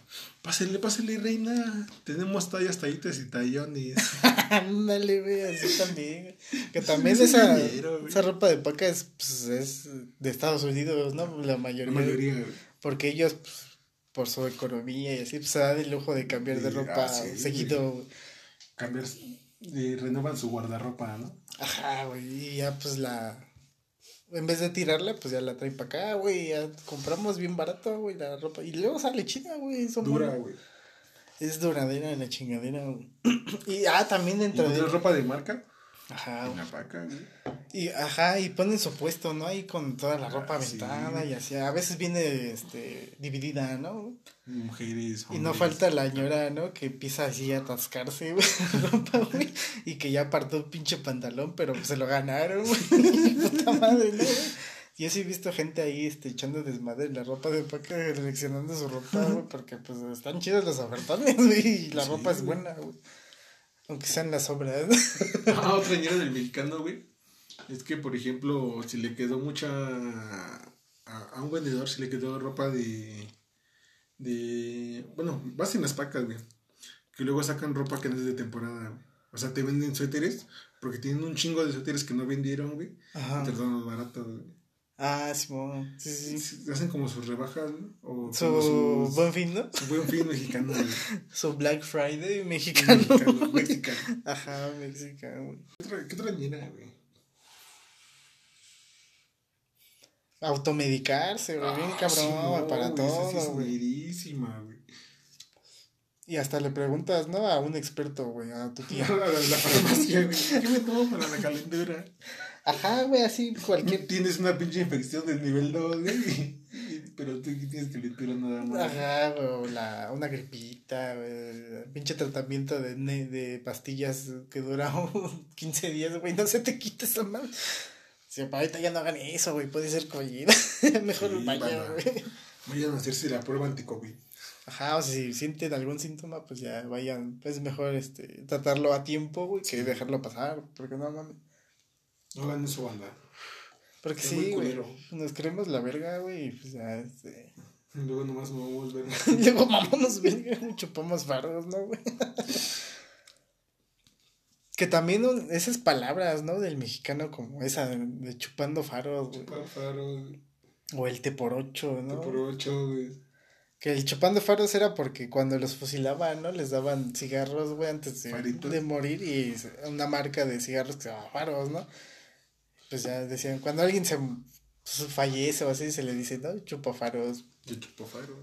pásale, pásale, reina, tenemos tallas, tallitas y tallones. Ándale, güey, así también. Que también esa, esa ropa de paca es, pues, es de Estados Unidos, ¿no? La mayoría. La mayoría, güey. Porque ellos, pues, por su economía y así, pues se da el lujo de cambiar de ropa ah, seguido. Cambiar, y renovan su guardarropa, ¿no? Ajá, güey, y ya pues la... En vez de tirarla, pues ya la traen para acá, güey, ya compramos bien barato, güey, la ropa. Y luego sale chida, güey. Dura, güey. Es duradera en la chingadera, güey. y, ah, también dentro de... ropa de marca? Ajá. Y ajá, y ponen su puesto, ¿no? Ahí con toda la ropa aventada y así. A veces viene este dividida, ¿no? Mujeres. Y no falta la ñora, ¿no? Que empieza así a atascarse, güey, ropa, güey. Y que ya apartó un pinche pantalón, pero se lo ganaron, güey. Puta madre, ¿no? Y así he visto gente ahí este, echando desmadre la ropa de paca, seleccionando su ropa, güey, porque pues están chidos los ofertones, güey, y la ropa es buena, güey. Aunque sean las obras. ah, otra ñera del mexicano, güey. Es que, por ejemplo, si le quedó mucha. A, un vendedor, si le quedó ropa de. de. Bueno, vas en las pacas, güey. Que luego sacan ropa que no es de temporada, güey. O sea, te venden suéteres porque tienen un chingo de suéteres que no vendieron, güey. Ajá. Y te más baratos, güey. Ah, sí, sí, sí. Hacen como sus rebajas, O su buen fin, ¿no? Su buen fin mexicano, su Black Friday mexicano. Mexicano, Ajá, mexicano, ¿Qué otra, llena, güey? Automedicarse, güey. bien ah, cabrón, para todo, güey. güey. Y hasta le preguntas, ¿no? A un experto, güey, a tu tía. la, la farmacia, güey. ¿Qué me tomo para la calentura? Ajá, güey, así cualquier. Tienes una pinche infección del nivel 2, güey. Pero tú tienes que limpiar nada más. Ajá, güey, la, una gripita, güey. Pinche tratamiento de, de pastillas que dura 15 días, güey. No se te quita esa madre. Si para ahorita ya no hagan eso, güey. Puede ser COVID. Mejor vaya, güey. Vayan a hacerse la prueba anti-COVID. Ajá, o sea, si sienten algún síntoma, pues ya vayan. Es mejor este tratarlo a tiempo, güey, que dejarlo pasar. Porque no mames. No hagan eso, banda. Porque sí, güey. Nos creemos la verga, güey. Pues ya, este. Luego nomás mamamos verga. Luego mamamos verga, chupamos faros, ¿no, güey? que también esas palabras, ¿no? Del mexicano, como esa de, chupando faros, güey. Chupando faros. O el té por ocho, ¿no? Té por ocho, güey. Que el chupando faros era porque cuando los fusilaban, ¿no? Les daban cigarros, güey, antes de, de, morir y una marca de cigarros que se llama faros, ¿no? Pues ya decían, cuando alguien se pues, fallece o así, se le dice, no, chupa faros. Yo chupo faros.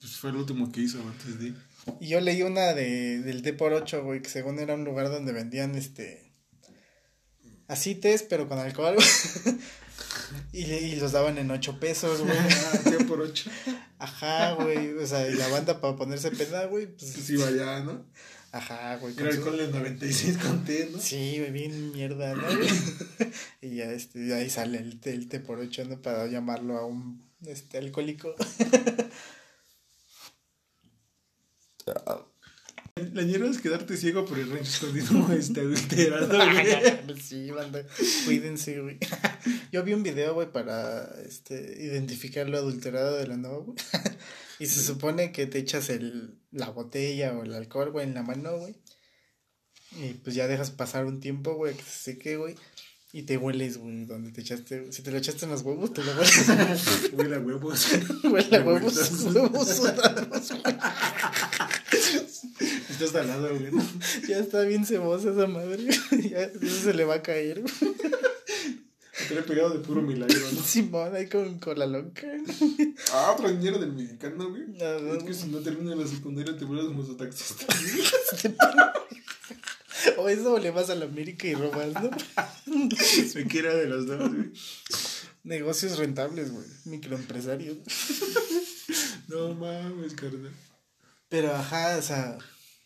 Pues fue el último que hizo antes de. Y yo leí una de, del D por 8, güey, que según era un lugar donde vendían este. Así pero con alcohol. Y, y los daban en ocho pesos, güey. Ah, por ocho. Ajá, güey. O sea, y la banda para ponerse peda, güey. Pues, pues iba allá, ¿no? Ajá, güey. Era alcohol del 96 con té, ¿no? Sí, güey, bien mierda, ¿no? y ya, este, ahí sale el el ¿no? Para llamarlo a un, este, alcohólico. La ñera es quedarte ciego por el rancho escondido este adulterado, güey. sí, banda. Cuídense, güey. Yo vi un video, güey, para este, identificar lo adulterado de la nueva, güey. y se supone que te echas el, la botella o el alcohol, güey, en la mano, güey. Y pues ya dejas pasar un tiempo, güey, que se seque, güey. Y te hueles, güey, donde te echaste. Si te lo echaste en los huevos, te lo hueles. Huele a huevos. Huele a huevos, huevos sudados, güey. Estás talado, güey. Ya está bien cebosa esa madre. Ya eso se le va a caer, güey. Te he pegado de puro milagro, ¿no? Simón, ahí con, con la loca. Ah, otro dinero del mexicano, güey. No, no, es que si no terminas la secundaria te vuelves mototaxista. o eso o le vas a la América y robas, ¿no? Me quiera de los dos, güey. Negocios rentables, güey. Microempresarios. no mames, carnal. Pero ajá, o sea,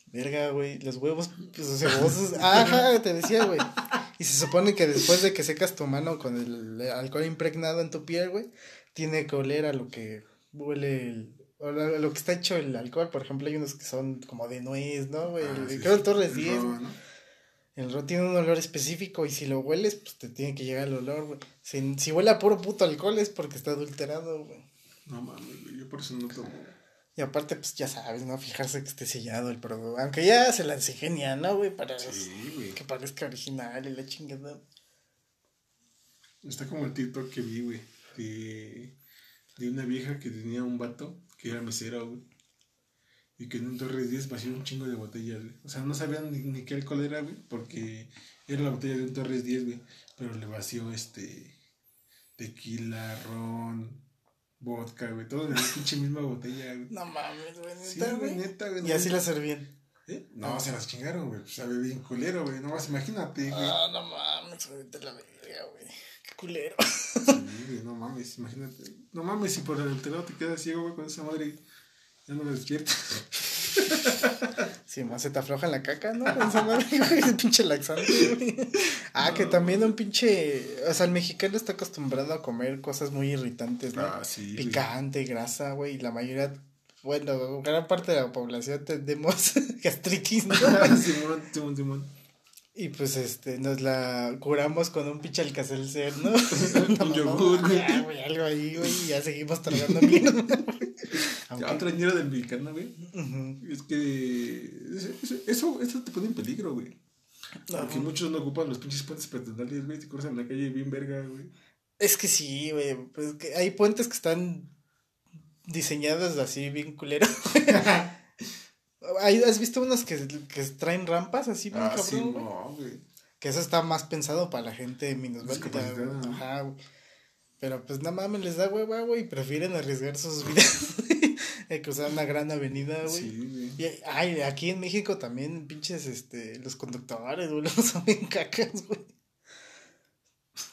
verga, güey, los huevos pues, cebosos. Ajá, te decía, güey. Y se supone que después de que secas tu mano con el alcohol impregnado en tu piel, güey, tiene que oler a lo que huele el, o lo que está hecho el alcohol. Por ejemplo, hay unos que son como de nuez, ¿no, güey? Ah, creo el Torres 10. El ro tiene un olor específico y si lo hueles, pues te tiene que llegar el olor, güey. Si, si huele a puro puto alcohol es porque está adulterado, güey. No mames, yo por eso no tomo. Y aparte, pues ya sabes, ¿no? Fijarse que esté sellado el producto. Aunque ya se la genial, ¿no, güey? Para que parezca original y la chingada. Está como el TikTok que vi, güey. De, de una vieja que tenía un vato que era mesera, güey. Y que en un Torres 10 vació un chingo de botellas, güey. O sea, no sabían ni, ni qué alcohol era, güey. Porque era la botella de un Torres 10, güey. Pero le vació este. Tequila, ron, vodka, güey, todo en la pinche misma botella, güey. No mames, güey, neta, güey. neta, güey. Y así la servían. ¿Eh? No, se las chingaron, güey. Sabe bien culero, güey. Nomás imagínate, güey. Ah, no mames, güey, te la verga, güey. Qué culero. Sí, güey, no mames, imagínate. No mames, si por el alterado te quedas ciego, güey, con esa madre ya no me despiertas. Sí, más se te afloja la caca, ¿no? Güey, pinche laxante, güey. Ah, que también un pinche. O sea, el mexicano está acostumbrado a comer cosas muy irritantes, ¿no? Ah, sí. Picante, grasa, güey. Y la mayoría. Bueno, gran parte de la población tenemos gastritis, ¿no? Simón, Simón, Simón. Y pues este, nos la curamos con un pinche alcacelcer, ¿no? un yogur, güey. Algo ahí, güey, y ya seguimos tragando bien. Aunque... Otro dinero del mexicano, güey. Es que eso, eso te pone en peligro, güey. Porque muchos no ocupan los pinches puentes peatonales, güey. Te cruzan la calle bien verga, güey. Es que sí, güey. Pues que hay puentes que están diseñados así bien culero. ¿Has visto unos que, que traen rampas así bien ah, cabrón? Sí, no, güey. Que eso está más pensado para la gente minusválida. Ajá, güey. Pero pues nada mames, les da hueva, güey, y prefieren arriesgar sus vidas de cruzar una gran avenida, güey. Sí, güey. Y, ay, aquí en México también, pinches, este, los conductores, güey, los son bien cacas, güey.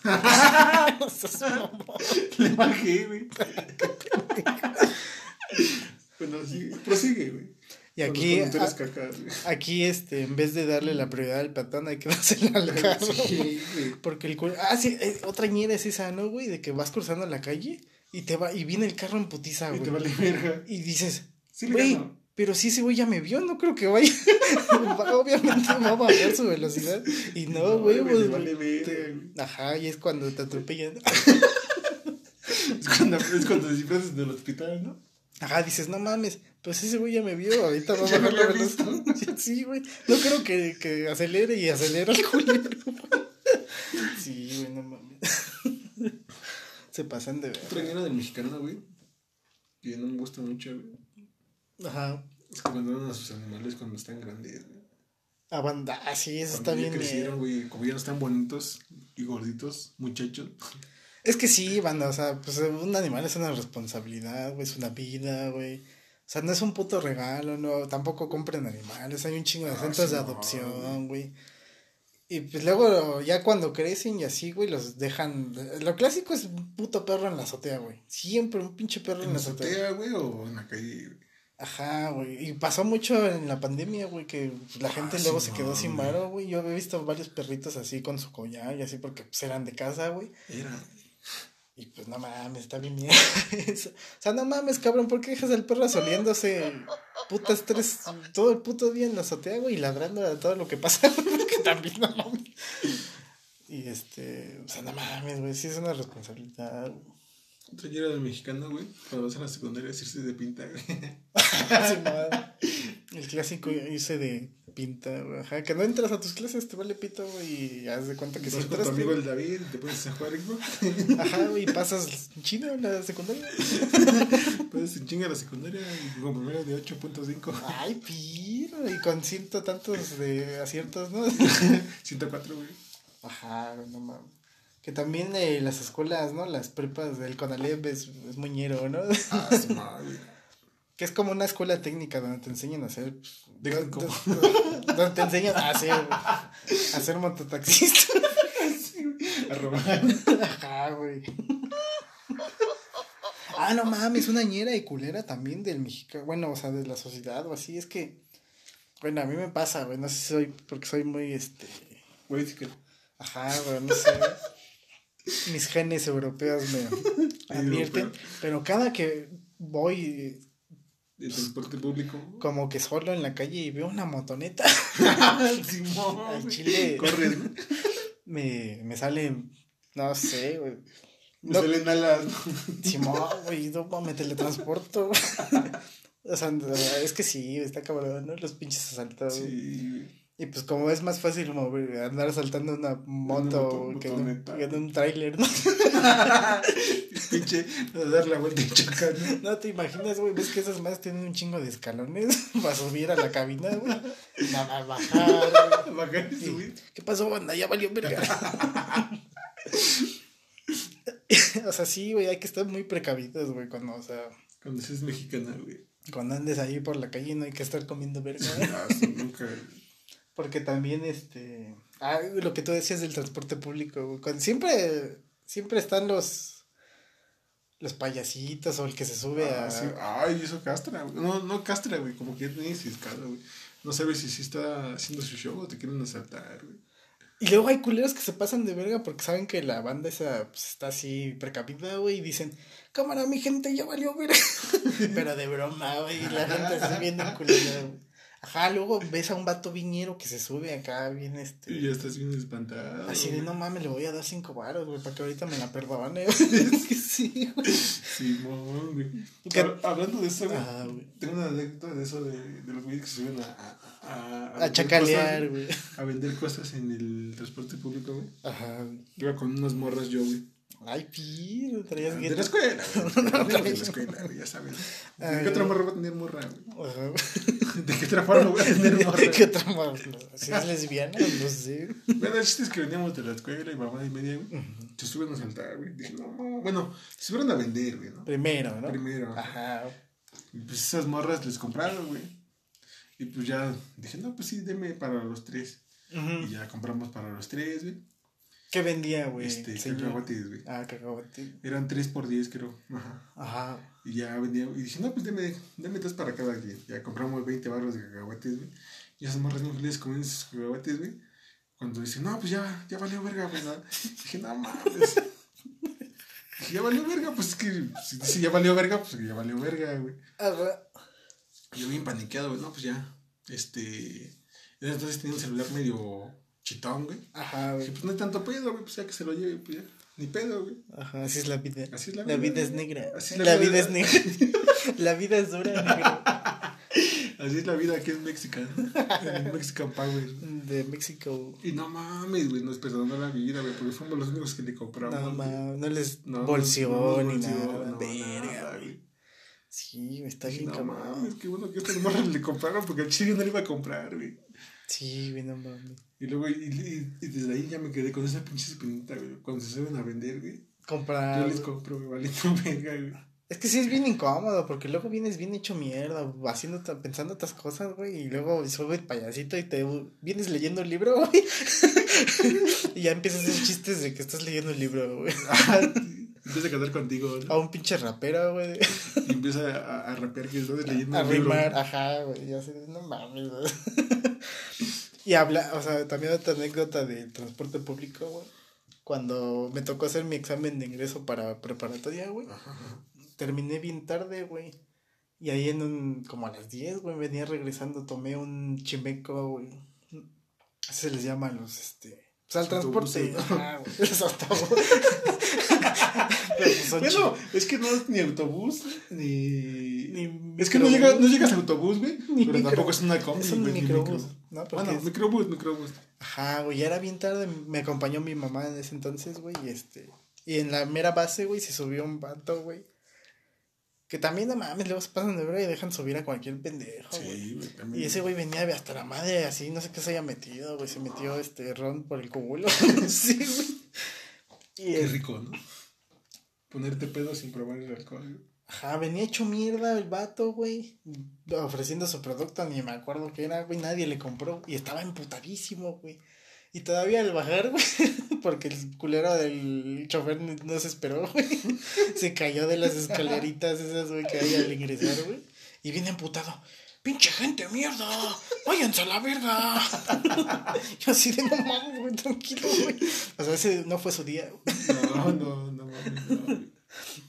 Le bajé, güey. bueno, sí, prosigue, güey. Y aquí, aquí, este, en vez de darle la prioridad al patán, hay que dársela al carro. Sí, Porque el Ah, sí, eh, otra ñera es esa, ¿no, güey? De que vas cruzando la calle y te va, y viene el carro en putiza, güey. Y te vale verga. Y dices, güey, pero si ese güey ya me vio, no creo que vaya. Obviamente va a bajar su velocidad. Y no, güey, pues. Vale Ajá, y es cuando te atropellan. es cuando, es cuando descifras del hospital, ¿no? Ajá, dices, no mames, pues ese güey ya me vio, ahorita va a bajar la velocidad. Sí, güey. No creo que, que acelere y acelera el culero. sí, güey, no mames. Se pasan de ver. Otra del mexicano, güey. Que no me gusta mucho, güey. Ajá. Es que abandonan a sus animales cuando están grandes, güey. Abanda, ah, sí, eso está bien. crecieron, güey, como ya no están bonitos y gorditos, muchachos. Es que sí, banda, o sea, pues un animal es una responsabilidad, güey, es una vida, güey. O sea, no es un puto regalo, no, tampoco compren animales, hay un chingo de ah, centros de adopción, güey. Y pues luego, ya cuando crecen y así, güey, los dejan. Lo clásico es un puto perro en la azotea, güey. Siempre un pinche perro en, ¿En la azotea. azotea, güey, o en la calle, güey? Ajá, güey. Y pasó mucho en la pandemia, güey, que la gente Ah, luego sí, se quedó no, sin varo, güey. Yo he visto varios perritos así con su collar y así porque pues, eran de casa, güey. Era. Y pues no mames, está bien mierda. O sea, no mames, cabrón, ¿por qué dejas al perro asoliéndose putas tres, todo el puto día en la azotea, güey, y ladrando a todo lo que pasa? Porque también no mames. Y este, o sea, no mames, güey, sí es una responsabilidad. güey. Día era mexicano, güey. Cuando vas a la secundaria, decirse de pinta, güey. El clásico hice de pinta, güey. Ajá, que no entras a tus clases, te vale pito, güey, y haz de cuenta que sí Vas con tu amigo el David, te pones a jugar Xbox. Ajá, güey, y pasas en la secundaria. Puedes en chinga la secundaria con promedio de 8.5. Ay, piro, y con ciento tantos de aciertos, ¿no? 104, güey. Ajá, güey, no mames. Que también eh, las escuelas, ¿no? Las prepas del Conalep es, es muñero, ¿no? Ah, su madre, que es como una escuela técnica donde te enseñan a hacer. pues, do- ¿cómo? do- Donde te enseñan a hacer. A ser mototaxista. A robar. Ajá, güey. Ah, no mames, una ñera y culera también del mexicano. Bueno, o sea, de la sociedad o así. Es que. Bueno, a mí me pasa, güey. No sé si soy. Porque soy muy este. Güey, sí que. Ajá, güey, no sé. Mis genes europeos me advierten. Pero cada que voy De transporte público. como que solo en la calle y veo una motoneta, Simón. al chile Corres, ¿no? me, me sale, no sé, güey. Me No, salen alas. Simón, güey, no, me teletransporto. o sea, es que sí, está cabrón, ¿no? Los pinches asaltados. Sí, güey. Y pues como es más fácil mover, andar asaltando una moto moto- que, en un, motoneta. que en un tráiler, ¿no? Pinche, a dar la vuelta y chocar, ¿no? No te imaginas, güey, ves que esas más tienen un chingo de escalones para subir a la cabina, güey. Nada más bajar. Bajar y subir. ¿Qué pasó, banda? Ya valió verga. o sea, sí, güey, hay que estar muy precavidos, güey, cuando, o sea, Cuando seas mexicana, güey. cuando andes ahí por la calle no hay que estar comiendo verga. güey. Ah, sí, nunca. Porque también, este, ah, lo que tú decías del transporte público, güey, cuando siempre, siempre están los, los payasitos o el que se sube Ah, a... sí. Ay, eso castra, güey. No, no castra, güey. Como que ni ciscado, güey. No sabes si sí está haciendo su show o te quieren asaltar, güey. Y luego hay culeros que se pasan de verga porque saben que la banda esa pues, está así precavida, güey, y dicen, cámara, mi gente, ya valió verga. Pero de broma, güey, y la gente se viene culera, güey. Ajá, luego ves a un vato viñero que se sube acá bien Y este. ya estás bien espantado. Así de no mames, le voy a dar cinco varos, güey, para que ahorita me la perdone. es que sí, güey. Simón, güey. Hablando de eso, güey. Ajá, güey. Tengo una anécdota de eso de, de los güeyes que se suben a, a, a, A chacalear, güey. A vender cosas en el transporte público, güey. Ajá. Iba con unas morras yo, güey. Ay, piro, traías De gueto. la escuela, güey. Amigos de la escuela, güey, ya sabes. ¿De qué otra morra va a tener morra, güey? Ajá. ¿De qué otra forma voy a tener morra? ¿Qué otra más? Si es lesbiana, no sé. Bueno, el chiste es que veníamos de la escuela y mamá y media, güey. Se suben a saltar, güey. Dije, no, no. Bueno, se subieron a vender, güey, ¿no? Primero, ¿no? Primero. Ajá. Y pues esas morras les compraron, güey. Y pues ya dije, no, pues sí, deme para los tres. Y ya compramos para los tres, güey. ¿Qué vendía, güey? Este, cacahuates, güey. Ah, cacahuate. Eran tres por diez, creo. Ajá. Ajá. Y ya vendía. Y dije, no, pues deme, deme dos para cada quien. Ya compramos 20 barros de cacahuates, güey. Y esas morras muy felices comiendo sus cacahuates, güey. Cuando dicen, no, pues ya, ya valió verga, pues ¿no? Dije, no mames. Dije, ya valió verga, pues es que si dice ya valió verga, pues ya valió verga, güey. Ajá. Yo bien paniqueado, güey. No, pues ya. Este. Entonces tenía un celular medio chitón, güey. Ajá, güey. pues no hay tanto pedo, güey. Pues ya que se lo lleve, pues ya. Ni pedo, güey. Ajá, así es la vida. Así es la La vida, vida es negra. Así es la, la vida vida. es negra. la vida es dura, negro. Así es la vida aquí en México. En Mexican Power. De México. Y no mames, güey. Nos perdonó la vida, güey. Porque fuimos los únicos que le compramos. No, güey. ma, no les No, bolsió no ni nada. no, Verga, güey. Sí, está bien no cabrón. mames, qué bueno que estas morras le compraron porque el chile no le iba a comprar, güey. Sí, güey, no mames. Y luego, y, y- y desde ahí ya me quedé con esa pinche espinita, güey. Cuando se suben a vender, güey. Comprar. Yo les compro, güey, valiendo verga, güey. Es que sí es bien incómodo, porque luego vienes bien hecho mierda, haciendo, pensando otras cosas, güey, y luego sube el payasito y te vienes leyendo el libro, güey. y ya empiezas a hacer chistes de que estás leyendo el libro, güey. empieza a cantar contigo, ¿no? A un pinche rapero, güey. Y empieza a, a rapear que estás leyendo a, el libro. A rimar, ajá, güey, ya sé, no mames, güey. Y habla, o sea, también otra anécdota del transporte público, güey. Cuando me tocó hacer mi examen de ingreso para preparatoria, güey. Terminé bien tarde, güey. Y ahí en un, como a las 10, güey, venía regresando, tomé un chimeco, güey. Se les llama los, este, o sea, el transporte. Pues, bueno, es que no es ni autobús, ni... ni es que no, llega, no llegas a autobús, güey. Pero tampoco es una combi, Es un microbús. No, bueno, microbús, microbús. Ajá, güey, ya era bien tarde. Me acompañó mi mamá en ese entonces, güey, y este... Y en la mera base, güey, se subió un vato, güey que también, no mames, luego se pasan de ver y dejan subir a cualquier pendejo. Sí, güey. También. Y ese güey venía hasta la madre así, no sé qué se haya metido, güey. Se metió este ron por el culo. sí, güey. qué rico, ¿no? Ponerte pedo sin probar el alcohol. Ajá, venía hecho mierda el vato, güey. Ofreciendo su producto, ni me acuerdo qué era, güey. Nadie le compró. Y estaba emputadísimo, güey. Y todavía al bajar, güey, porque el culero del chofer no se esperó, güey. Se cayó de las escaleritas esas, güey, que hay al ingresar, güey. Y viene emputado. ¡Pinche gente, mierda! ¡Váyanse a la verga! Yo así de no mames, güey, tranquilo, güey. O sea, ese no fue su día. No, no, no mames, no.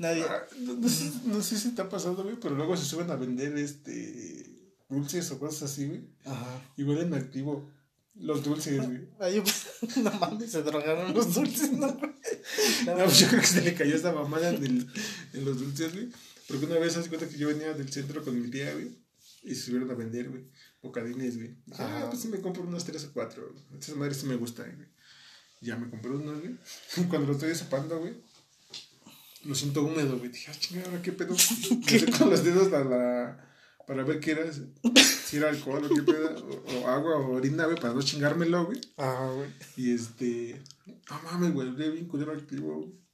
Nadie. Ah, no, sé, no, sé, si te ha pasado, güey, pero luego se suben a vender este dulces o cosas así, güey. Ajá. Y huelen activo. Los dulces, güey. Ay, no mames, se drogaron los dulces, ¿no? No, pues yo creo que se le cayó esa mamada en, el, en los dulces, güey. Porque una vez hace cuenta que yo venía del centro con mi tía, güey. Y se subieron a vender, güey. Bocadines, güey. Ah, pues sí me compro unos tres o cuatro. Esas madres sí me gustan, güey. Ya me compré unos, güey. Cuando lo estoy desapando, güey. Lo siento húmedo, güey. Dije, ah, chingada, ¿qué pedo? ¿Qué? con los dedos a la para ver qué era, era alcohol o qué pedo, o, agua o orina, güey, para no chingármelo, güey. Ah, güey. Y este, no mames, güey, bien culero activo, güey.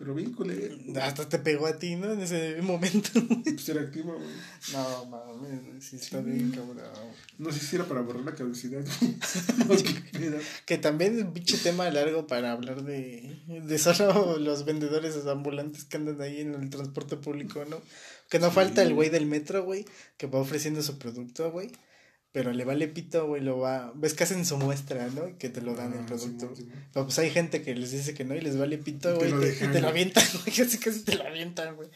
Pero bien culero. Hasta te pegó a ti, ¿no? En ese momento. Pues era activo, güey. No, mames, sí está bien cabrón. No sé si era para borrar la caducidad. que también es un pinche tema largo para hablar de, de solo los vendedores ambulantes que andan ahí en el transporte público, ¿no? Que no falta el güey del metro, güey, que va ofreciendo su producto, güey. Pero le vale pito, güey, lo va. Ves que hacen su muestra, ¿no? Que te lo dan el ah, producto. pero pues hay gente que les dice que no y les vale pito, güey. Y, te, lo avientan, güey. Casi casi te lo avientan, güey.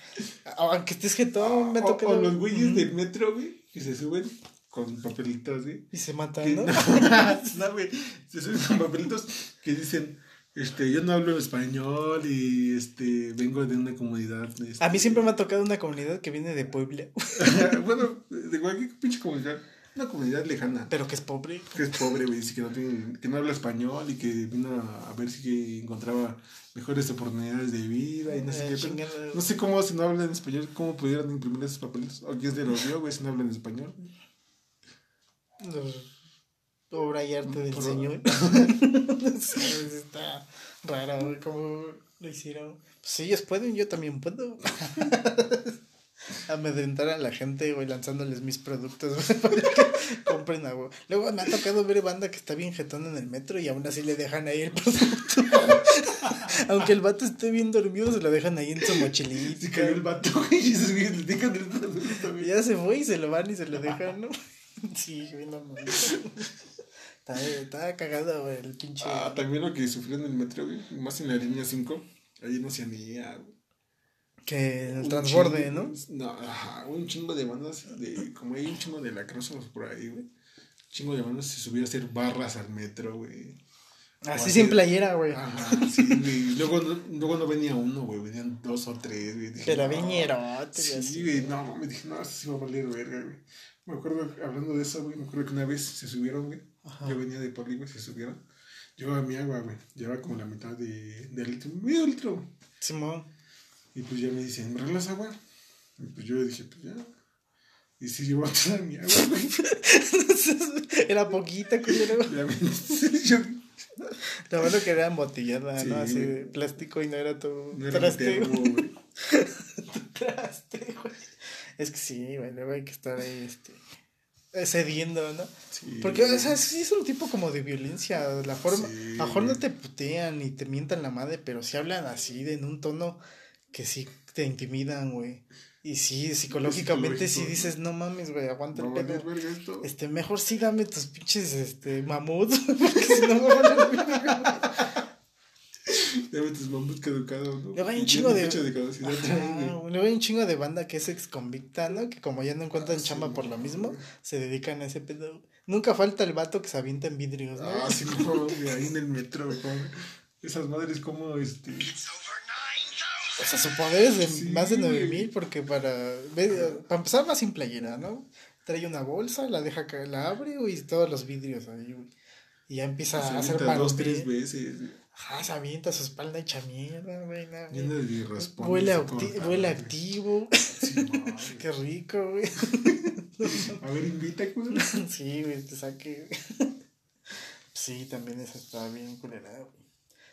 Aunque estés que todo me toca. O, los güeyes del metro, güey, que se suben con papelitos, güey. Y se matan, ¿no? no, güey. Se suben con papelitos que dicen este, yo no hablo español y este vengo de una comunidad. A mí siempre me ha tocado una comunidad que viene de Puebla. bueno, de cualquier pinche comunidad. Una comunidad lejana. Pero que es pobre. Que es pobre, güey. Que no, tiene, que no habla español y que vino a, ver si encontraba mejores oportunidades de vida y no sé qué. no sé cómo, si no hablan español, cómo pudieran imprimir esos papeles. O quién se los dio, güey, si no hablan español obra y arte del Señor. está raro, güey, cómo lo hicieron. Pues si ellos pueden, yo también puedo. Amedrentar a la gente, güey, lanzándoles mis productos, para que compren agua. Luego me ha tocado ver banda que está bien jetón en el metro y aún así le dejan ahí el producto. Aunque el vato esté bien dormido, se lo dejan ahí en su mochilita. Se cayó el vato, güey, y se le dejan el producto, Ya se fue y se lo van y se lo dejan, ¿no? Sí, güey, no, no. Estaba, cagado, güey, el pinche. Ah, también lo que sufrió en el metro, güey. Más en la línea 5. Ahí no se anía, güey. Que el transborde, ¿no? No, ajá, un chingo de bandas, de, como hay un chingo de lacrosos por ahí, güey. Un chingo de bandas se subía a hacer barras al metro, güey. Así sin playera, güey. Ajá, sí, güey. Luego, no, luego no venía uno, güey. Venían dos o tres, güey. Pero no, Sí, güey. No, me dije, no, esto sí va a valer verga, güey. Me acuerdo, hablando de eso, güey, me acuerdo que una vez se subieron, güey yo venía de Poli, güey, si subieron. Llevaba mi agua, güey. Llevaba como la mitad de, de litro, medio litro. Simón. Y pues ya me dicen, ¿me regalas agua? Y pues yo dije, pues ya. Y sí llevó toda mi agua, güey. era poquita, culero. yo... Lo bueno que era embotellada, ¿no? Así de plástico y no era todo no era traste. güey. Es que sí, güey, luego hay que estar ahí, este, cediendo, ¿no? Sí. Porque, o sea, sí es un tipo como de violencia, la forma, a lo mejor no te putean ni te mientan la madre, pero sí hablan así, de, en un tono que sí te intimidan, güey. Y sí, psicológicamente sí dices, no mames, güey, aguanta el pedo. Este, mejor sí dame tus pinches, este, mamuts, porque si no me van a Dame tus mamuts caducados, ¿no? Luego hay un chingo de... luego hay un chingo de banda que es ex convicta, ¿no? Que como ya no encuentran ah, chamba por lo mismo, se dedican a ese pedo. Nunca falta el vato que se avienta en vidrios, ¿no? Ah, sí, no, ahí en el metro, Esas madres como, este... O sea, su poder es de más de 9000 porque para, para empezar va sin playera, ¿no? Trae una bolsa, la deja caer, la abre y todos los vidrios ahí, güey. Y ya empieza a hacer dos, tres veces. Ajá, se avienta su espalda hecha mierda, güey. Huele, huele activo. Qué rico, güey. a ver, invita, güey. sí, güey, te saque. sí, también esa está bien culera, güey.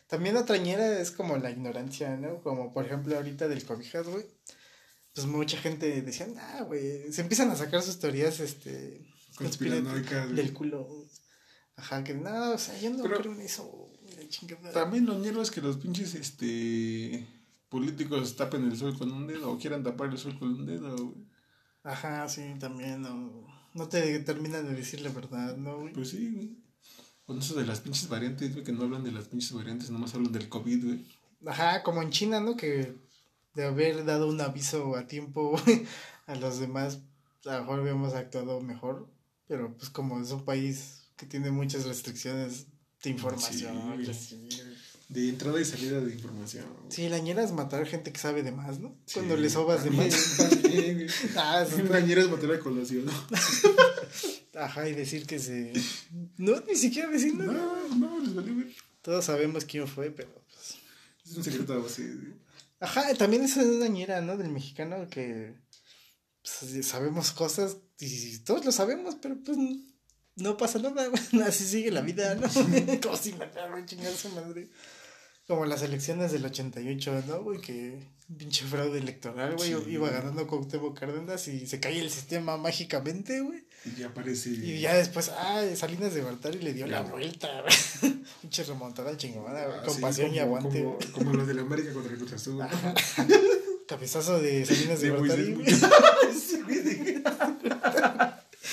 También la trañera es como la ignorancia, ¿no? Como por ejemplo ahorita del cobijas, güey. Pues mucha gente decía, ah, güey. Se empiezan a sacar sus teorías, este. Conspiranoicas. Del culo. Ajá, que nada, o sea, yo no creo en eso. También lo ñero es que los pinches, este. Políticos tapen el sol con un dedo o quieran tapar el sol con un dedo, güey. Ajá, sí, también, no. No te terminan de decir la verdad, ¿no, güey? Pues sí, güey. Con eso de las pinches variantes, güey, que no hablan de las pinches variantes, nomás hablan del COVID, güey. Ajá, como en China, ¿no? Que de haber dado un aviso a tiempo a los demás, a lo mejor habíamos actuado mejor. Pero pues como es un país que tiene muchas restricciones de información. de entrada y salida de información. Sí, la ñera es matar gente que sabe de más, ¿no? Cuando le sobas de más. ah, la ñera es matar a colación, ¿no? Ajá, y decir que se. No, ni siquiera decir nada. No, no, les valió, güey. Todos sabemos quién fue, pero. Pues... Es un secreto así. Ajá, también es una ñera, ¿no? Del mexicano que. Pues, sabemos cosas y todos lo sabemos, pero pues no pasa nada, Así sigue la vida, ¿no? Como si me chingar su madre. Como las elecciones del 88, ¿no, güey? Que pinche fraude electoral, güey. Iba ganando Cuauhtémoc Cárdenas y se cae el sistema mágicamente, güey. Y ya aparece. Y ya después, ah, Salinas de Gortari le dio la vuelta, güey. Pinche remontada chingona, güey. Ah, con pasión y aguante, como, como, los de la América contra el Cruz Azul. Cabezazo de Salinas de güey.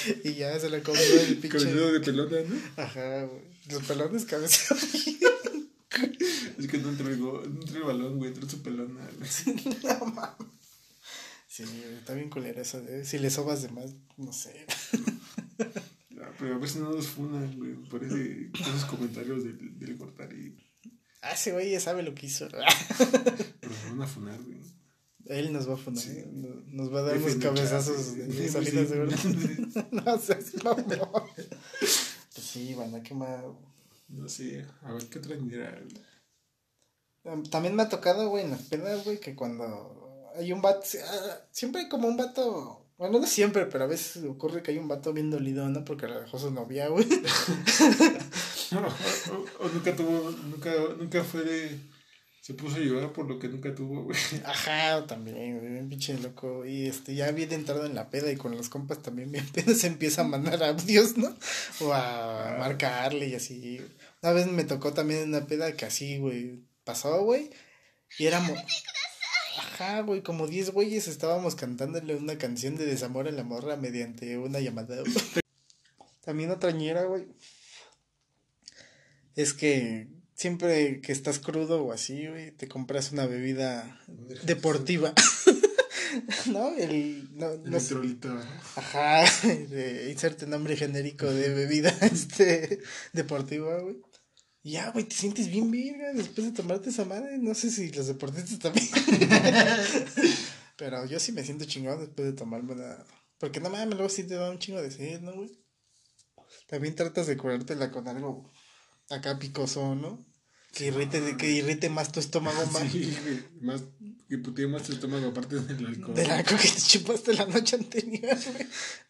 y ya se le comió el pinche. De pelota, ¿no? Ajá, güey. Los pelones cabezón. es que no el, no el balón, güey. Entró su pelona. no mames. Sí, está bien culera eso de si le sobas de más, no sé. Ah, pero a ver si no nos funan, güey, por ese, esos comentarios del, del Gortari. Ah, ese güey ya sabe lo que hizo. pero nos van a funar, güey. Él nos va a funar, sí. nos va a dar unos cabezazos de, de salidas de verdad. no sé, no, no. Pues sí, van qué más. No sé, a ver qué otra También me ha tocado, güey, en las pedas, güey, que cuando hay un vato, ah, siempre hay como un vato, bueno, no siempre, pero a veces ocurre que hay un vato bien dolido, ¿no? Porque la dejó su novia, güey. o, nunca tuvo, nunca, nunca fue de, se puso a llorar por lo que nunca tuvo, güey. Ajá, también, güey, bien pinche loco. Y este, ya bien entrado en la peda y con los compas también bien peda se empieza a mandar audios, ¿no? O a ah. marcarle y así. Una vez me tocó también una peda que así, güey, pasó, güey. Y éramos, Ajá, güey, como 10 güeyes estábamos cantándole una canción de desamor a la morra mediante una llamada. También otra ñera, güey. Es que siempre que estás crudo o así, güey, te compras una bebida deportiva. ¿No? El. No, no Ajá, de inserte nombre genérico de bebida este, deportiva, güey ya, güey, te sientes bien virga después de tomarte esa madre. No sé si los deportistas también. Pero yo sí me siento chingón después de tomarme una. Porque no mames, luego sí te da un chingo de sed, ¿no, güey? También tratas de curártela con algo acá picoso, ¿no? Que irrite, que irrite más tu estómago más. Sí, más que putee más tu estómago aparte del alcohol. Del alcohol que te chupaste la noche anterior,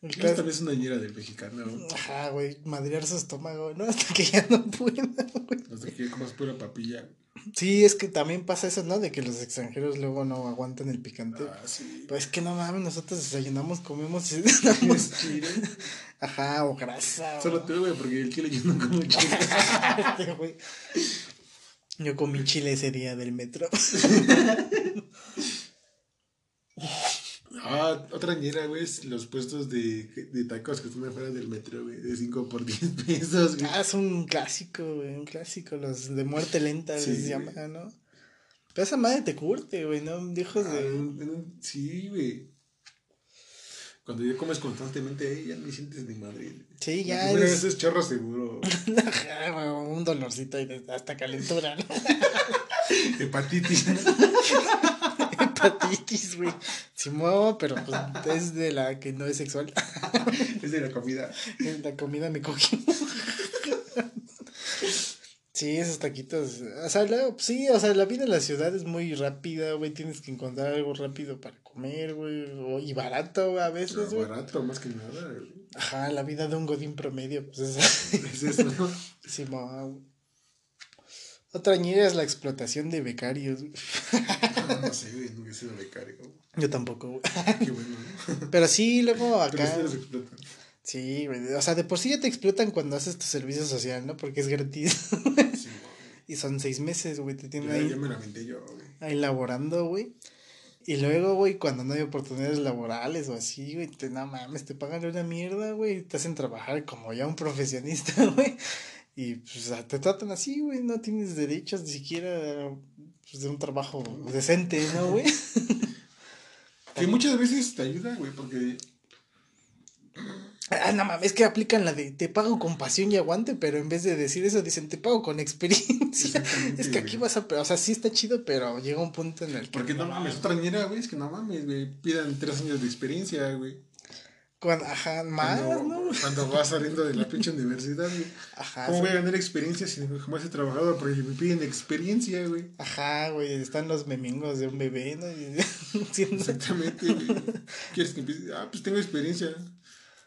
güey. Esta vez una ñera del mexicano. Ajá, güey, madrear su estómago, ¿no? Hasta que ya no pueda, güey. Hasta que ya comas pura papilla. Sí, es que también pasa eso, ¿no? De que los extranjeros luego no aguantan el picante. Ah, sí. Pues es que no mames, nosotros desayunamos, comemos y cenamos. Ajá, o grasa. Solo tú, güey, porque el chile yo no como chile. Yo comí chile ese día del metro. Ah, otra ñera, güey, es los puestos de, de tacos que están afuera del metro, güey, de 5 por 10 pesos, güey. Ah, es un clásico, güey, un clásico, los de muerte lenta Sí, les llaman, ¿no? Pero esa madre te curte, güey, ¿no? Hijos Ah, de... un- sí, güey. Cuando ya comes constantemente ahí, ya ni sientes ni madre. Sí, ya primera eres- vez es chorro seguro. Un dolorcito y hasta calentura, ¿no? Hepatitis. Hepatitis, güey. Simón, pero pues es de la que no es sexual. es de la comida. La comida me cogió. Sí, esos taquitos. O sea, la, sí, o sea, la vida en la ciudad es muy rápida, güey. Tienes que encontrar algo rápido para comer, güey. o- Y barato, a veces, güey. Barato, más que nada. güey. Ajá, la vida de un godín promedio, pues es Es eso, ¿no? Simón. Otra ñera es la explotación de becarios. güey. Ah, no sé, güey, nunca he sido becario. Yo tampoco, güey. Qué bueno, ¿no? Pero sí, luego Pero acá. sí los explotan. Sí, güey. O sea, de por sí ya te explotan cuando haces tu servicio social, ¿no? Porque es gratis. Sí, y son seis meses, güey. Te tienen Ya, ahí, ya me la yo, güey. ahí laborando, güey. Y luego, güey, cuando no hay oportunidades laborales o así, güey, te, no mames, te pagan una mierda, güey. Te hacen trabajar como ya un profesionista, güey. Y pues te tratan así, güey. No tienes derechos ni siquiera pues, de un trabajo decente, ¿no, güey? Que muchas veces te ayuda, güey, porque Ah, no mames, es que aplican la de te pago con pasión y aguante, pero en vez de decir eso dicen te pago con experiencia. Es que aquí güey. vas a, o sea, sí está chido, pero llega un punto en el que Porque no mames, otra ñera, güey, es que no mames, güey. Pidan tres años de experiencia, güey. Cuando, ajá, más, Cuando, ¿no? cuando vas saliendo de la pinche universidad, güey. Ajá, ¿Cómo sí. voy a ganar experiencia si jamás he trabajado? Porque me piden experiencia, güey. Ajá, güey, están los memingos de un bebé, ¿no? Exactamente, güey. ¿Quieres que empiece? Ah, pues tengo experiencia.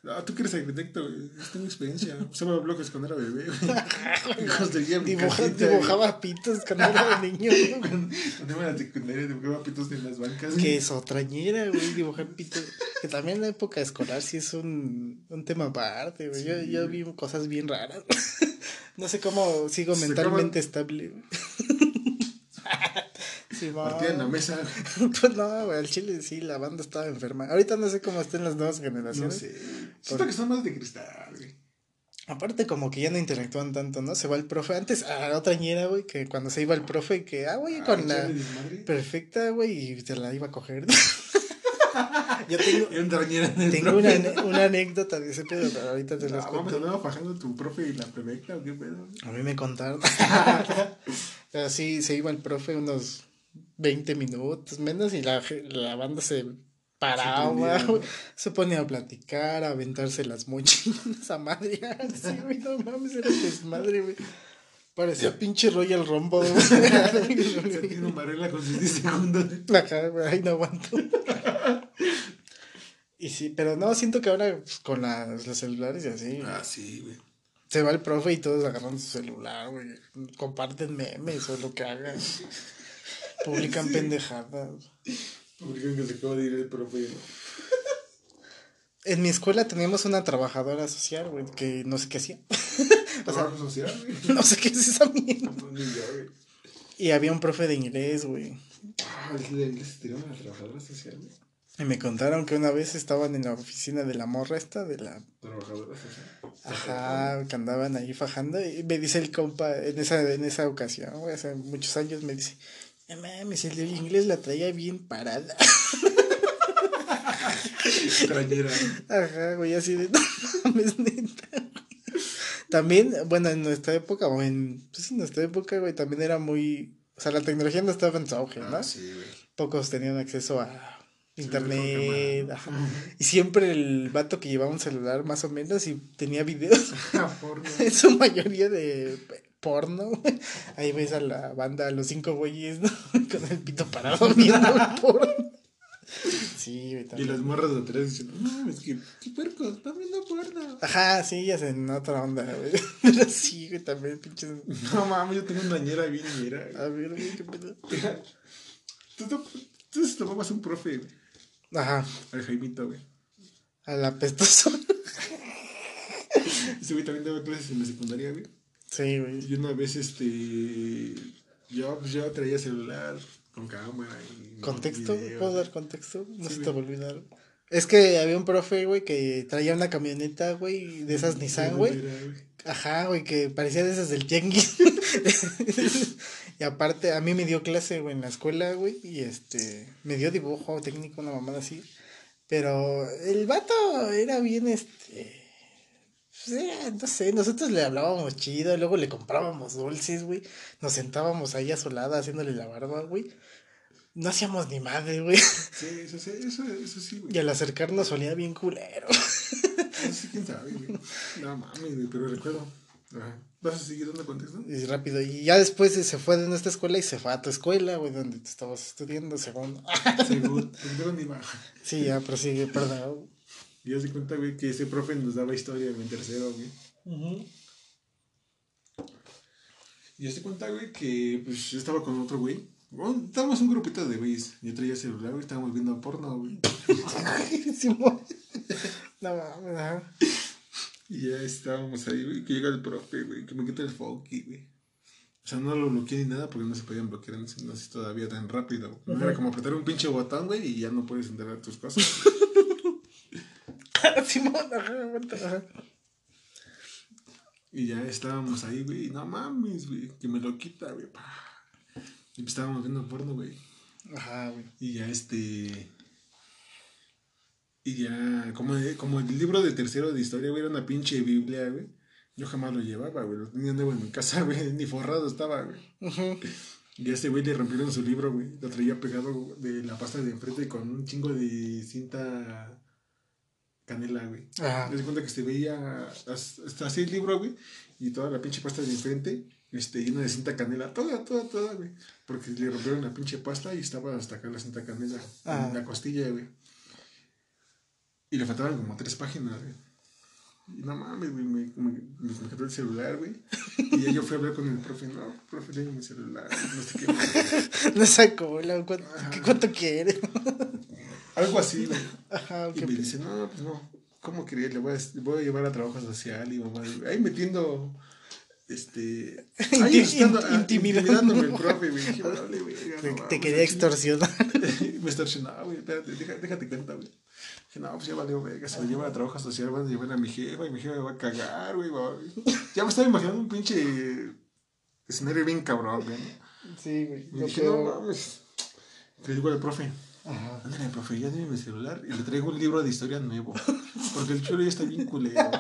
Ah, tú que eres arquitecto, güey. Tengo experiencia. Usaba bloques cuando era bebé, güey. Dibuja- dibujaba pitos cuando era niño, ¿no? güey. Cuando iba a la secundaria dibujaba pitos en las bancas. Que es otra ñera, güey, dibujar pitos. Que también en la época escolar sí es un, un tema aparte, güey. Yo, yo vi cosas bien raras. No sé cómo sigo mentalmente estable, güey. Sí. Partida en la mesa. Pues no, güey, al chile sí, la banda estaba enferma. Ahorita no sé cómo estén las nuevas No generaciones. sé. Siento que son más de cristal, güey. Aparte, como que ya no interactúan tanto, ¿no? Se va el profe. Antes, a otra ñera, güey, que cuando se iba el profe, que, ah, güey, con Ah, la echarle desmadre. perfecta, güey, y se la iba a coger. Yo tengo, una, una anécdota de ese pedo, pero ahorita te las No, vamos, cuento. andaba fajando tu profe y la prefecta o qué pedo. A mí me contaron. pero sí, se iba el profe unos 20 minutos menos y la, la banda se paraba, Se ponía a platicar, a aventarse las mochilas, a madrearse, güey. No mames, era desmadre, güey. Parecía pinche Royal Se güey. una regla con sus 10 segundos. Ajá, güey, ahí no aguanto. Y sí, pero no, siento que ahora pues, con las, los celulares y así, Ah, sí, güey. se va el profe y todos agarran su celular, güey. Comparten memes o lo que hagan. Publican pendejadas. Publican que se acaba de ir el profe. En mi escuela teníamos una trabajadora social, güey, que no sé qué hacía. O sea, Trabajo social, güey. no sé qué es esa mierda. No, ni yo, güey. Y había un profe de inglés, güey. Ah, le, le se tiraron a la trabajadora social, güey. Y me contaron que una vez estaban en la oficina de la morra esta, de la... Trabajadora social. Ajá, que andaban ahí fajando. Y me dice el compa, en esa, en esa ocasión, güey, hace muchos años, me dice... No mames, el inglés la traía bien parada. Extrañera. Ajá, güey, así de... No mames, neta. También, bueno, en nuestra época, o en... Pues en nuestra época, güey, también era muy... O sea, la tecnología no estaba en su auge, ¿no? Ah, sí, güey. pocos tenían acceso a internet. Sí, ajá. Y siempre el vato que llevaba un celular más o menos y tenía videos, Ah, en su mayoría de porno. güey. Ahí ves a la banda, a los cinco güeyes, ¿no? Con el pito parado viendo el porno. Sí, güey, Y también. las morras de atrás diciendo, no, es que, qué puerco, están viendo porno. Ajá, sí, ya en otra onda, güey. Pero sí, güey, también, pinches. No mames, yo tengo una ñera bien ñera. A ver, güey, qué pedo. Tú, tú, tú se tomabas un profe, güey. Ajá, Al Jaimito, güey. al apestoso. Ese güey también daba clases en la secundaria, güey. Sí, güey. Y una vez, este. Yo, pues, yo traía celular con cámara y. ¿Contexto? video. ¿Puedo dar contexto? No Sí, se te va a olvidar. Es que había un profe, güey, que traía una camioneta, güey, de esas Nissan, güey. Ajá, güey, que parecía de esas del tianguis. y aparte, a mí me dio clase, güey, en la escuela, güey, y este, me dio dibujo técnico, una mamada así. Pero el vato era bien, este, pues era, no sé, nosotros le hablábamos chido, luego le comprábamos dulces, güey, nos sentábamos ahí a su lado haciéndole la barba, güey. No hacíamos ni madre, güey. Sí, eso, sí, eso, eso sí, güey. Y al acercarnos olía bien culero. Sí, quién sabe, güey. No mames, güey, pero recuerdo. Ajá. ¿Vas a seguir dando contexto? Y rápido. Y ya después se fue de nuestra escuela y se fue a tu escuela, güey, donde te estabas estudiando, según. Según. Primero ni baja. Sí, ya prosigue, perdón. Y ya se cuenta, güey, que ese profe nos daba historia en tercero, güey. Y ya se cuenta, güey, que pues yo estaba con otro güey. Bueno, estábamos un grupito de güeyes. Yo traía celular, güey, estábamos viendo porno, güey. No mames. Y ya estábamos ahí, güey, que llega el profe, güey, que me quita el funky, güey. O sea, no lo bloqueé ni nada porque no se podían bloquear ese entonces todavía tan rápido. güey. No era como apretar un pinche botón, güey, y ya no puedes enterar tus cosas. Simón, ajá, aguanta, ajá. Y ya estábamos ahí, güey, no mames, güey, que me lo quita, güey. pa. Y pues estábamos viendo porno, güey. Ajá, güey. Y ya este. Y ya, como, como el libro de tercero de historia, güey, era una pinche Biblia, güey. Yo jamás lo llevaba, güey. Lo tenía nuevo en mi casa, güey. Ni forrado estaba, güey. Ujú. Y a este güey le rompieron su libro, güey. Lo traía pegado de la pasta de enfrente con un chingo de cinta canela, güey. Ajá. Me di cuenta que se veía as- hasta así el libro, güey. Y toda la pinche pasta de enfrente, este, llena de cinta canela. Toda, toda, toda, güey. Porque le rompieron la pinche pasta y estaba hasta acá la cinta canela. Ah. En la costilla, güey. Y le faltaban como tres páginas, güey. Y no mames, güey, me, me, me, me quedó el celular, güey. Y ya yo fui a hablar con el profe, no, profe, déjame mi celular, no sé qué. No sacó, la- ¿cuánto, cuánto quiere? Algo así, güey. Ajá, Y qué me dice, no, pues no, ¿cómo quería? Le voy a, le voy a llevar a trabajo social y mamá. Ahí metiendo, este... Ahí Inti- estando, intimidándome el profe, güey. Dije, vale, güey. Te, no te quería aquí". extorsionar. me extorsionaba, güey, espérate, deja- déjate cuenta, güey. Dije, no, pues ya valió, verga, se lo lleva a trabajo social, van a llevar a mi jefa y mi jefa me va a cagar, güey. Ya me estaba imaginando un pinche escenario bien cabrón, güey. Sí, güey. Y dije, no mames. Le digo al profe, Ajá. ándale, profe, ya dime mi celular y le traigo un libro de historia nuevo. Porque el chulo ya está bien culero.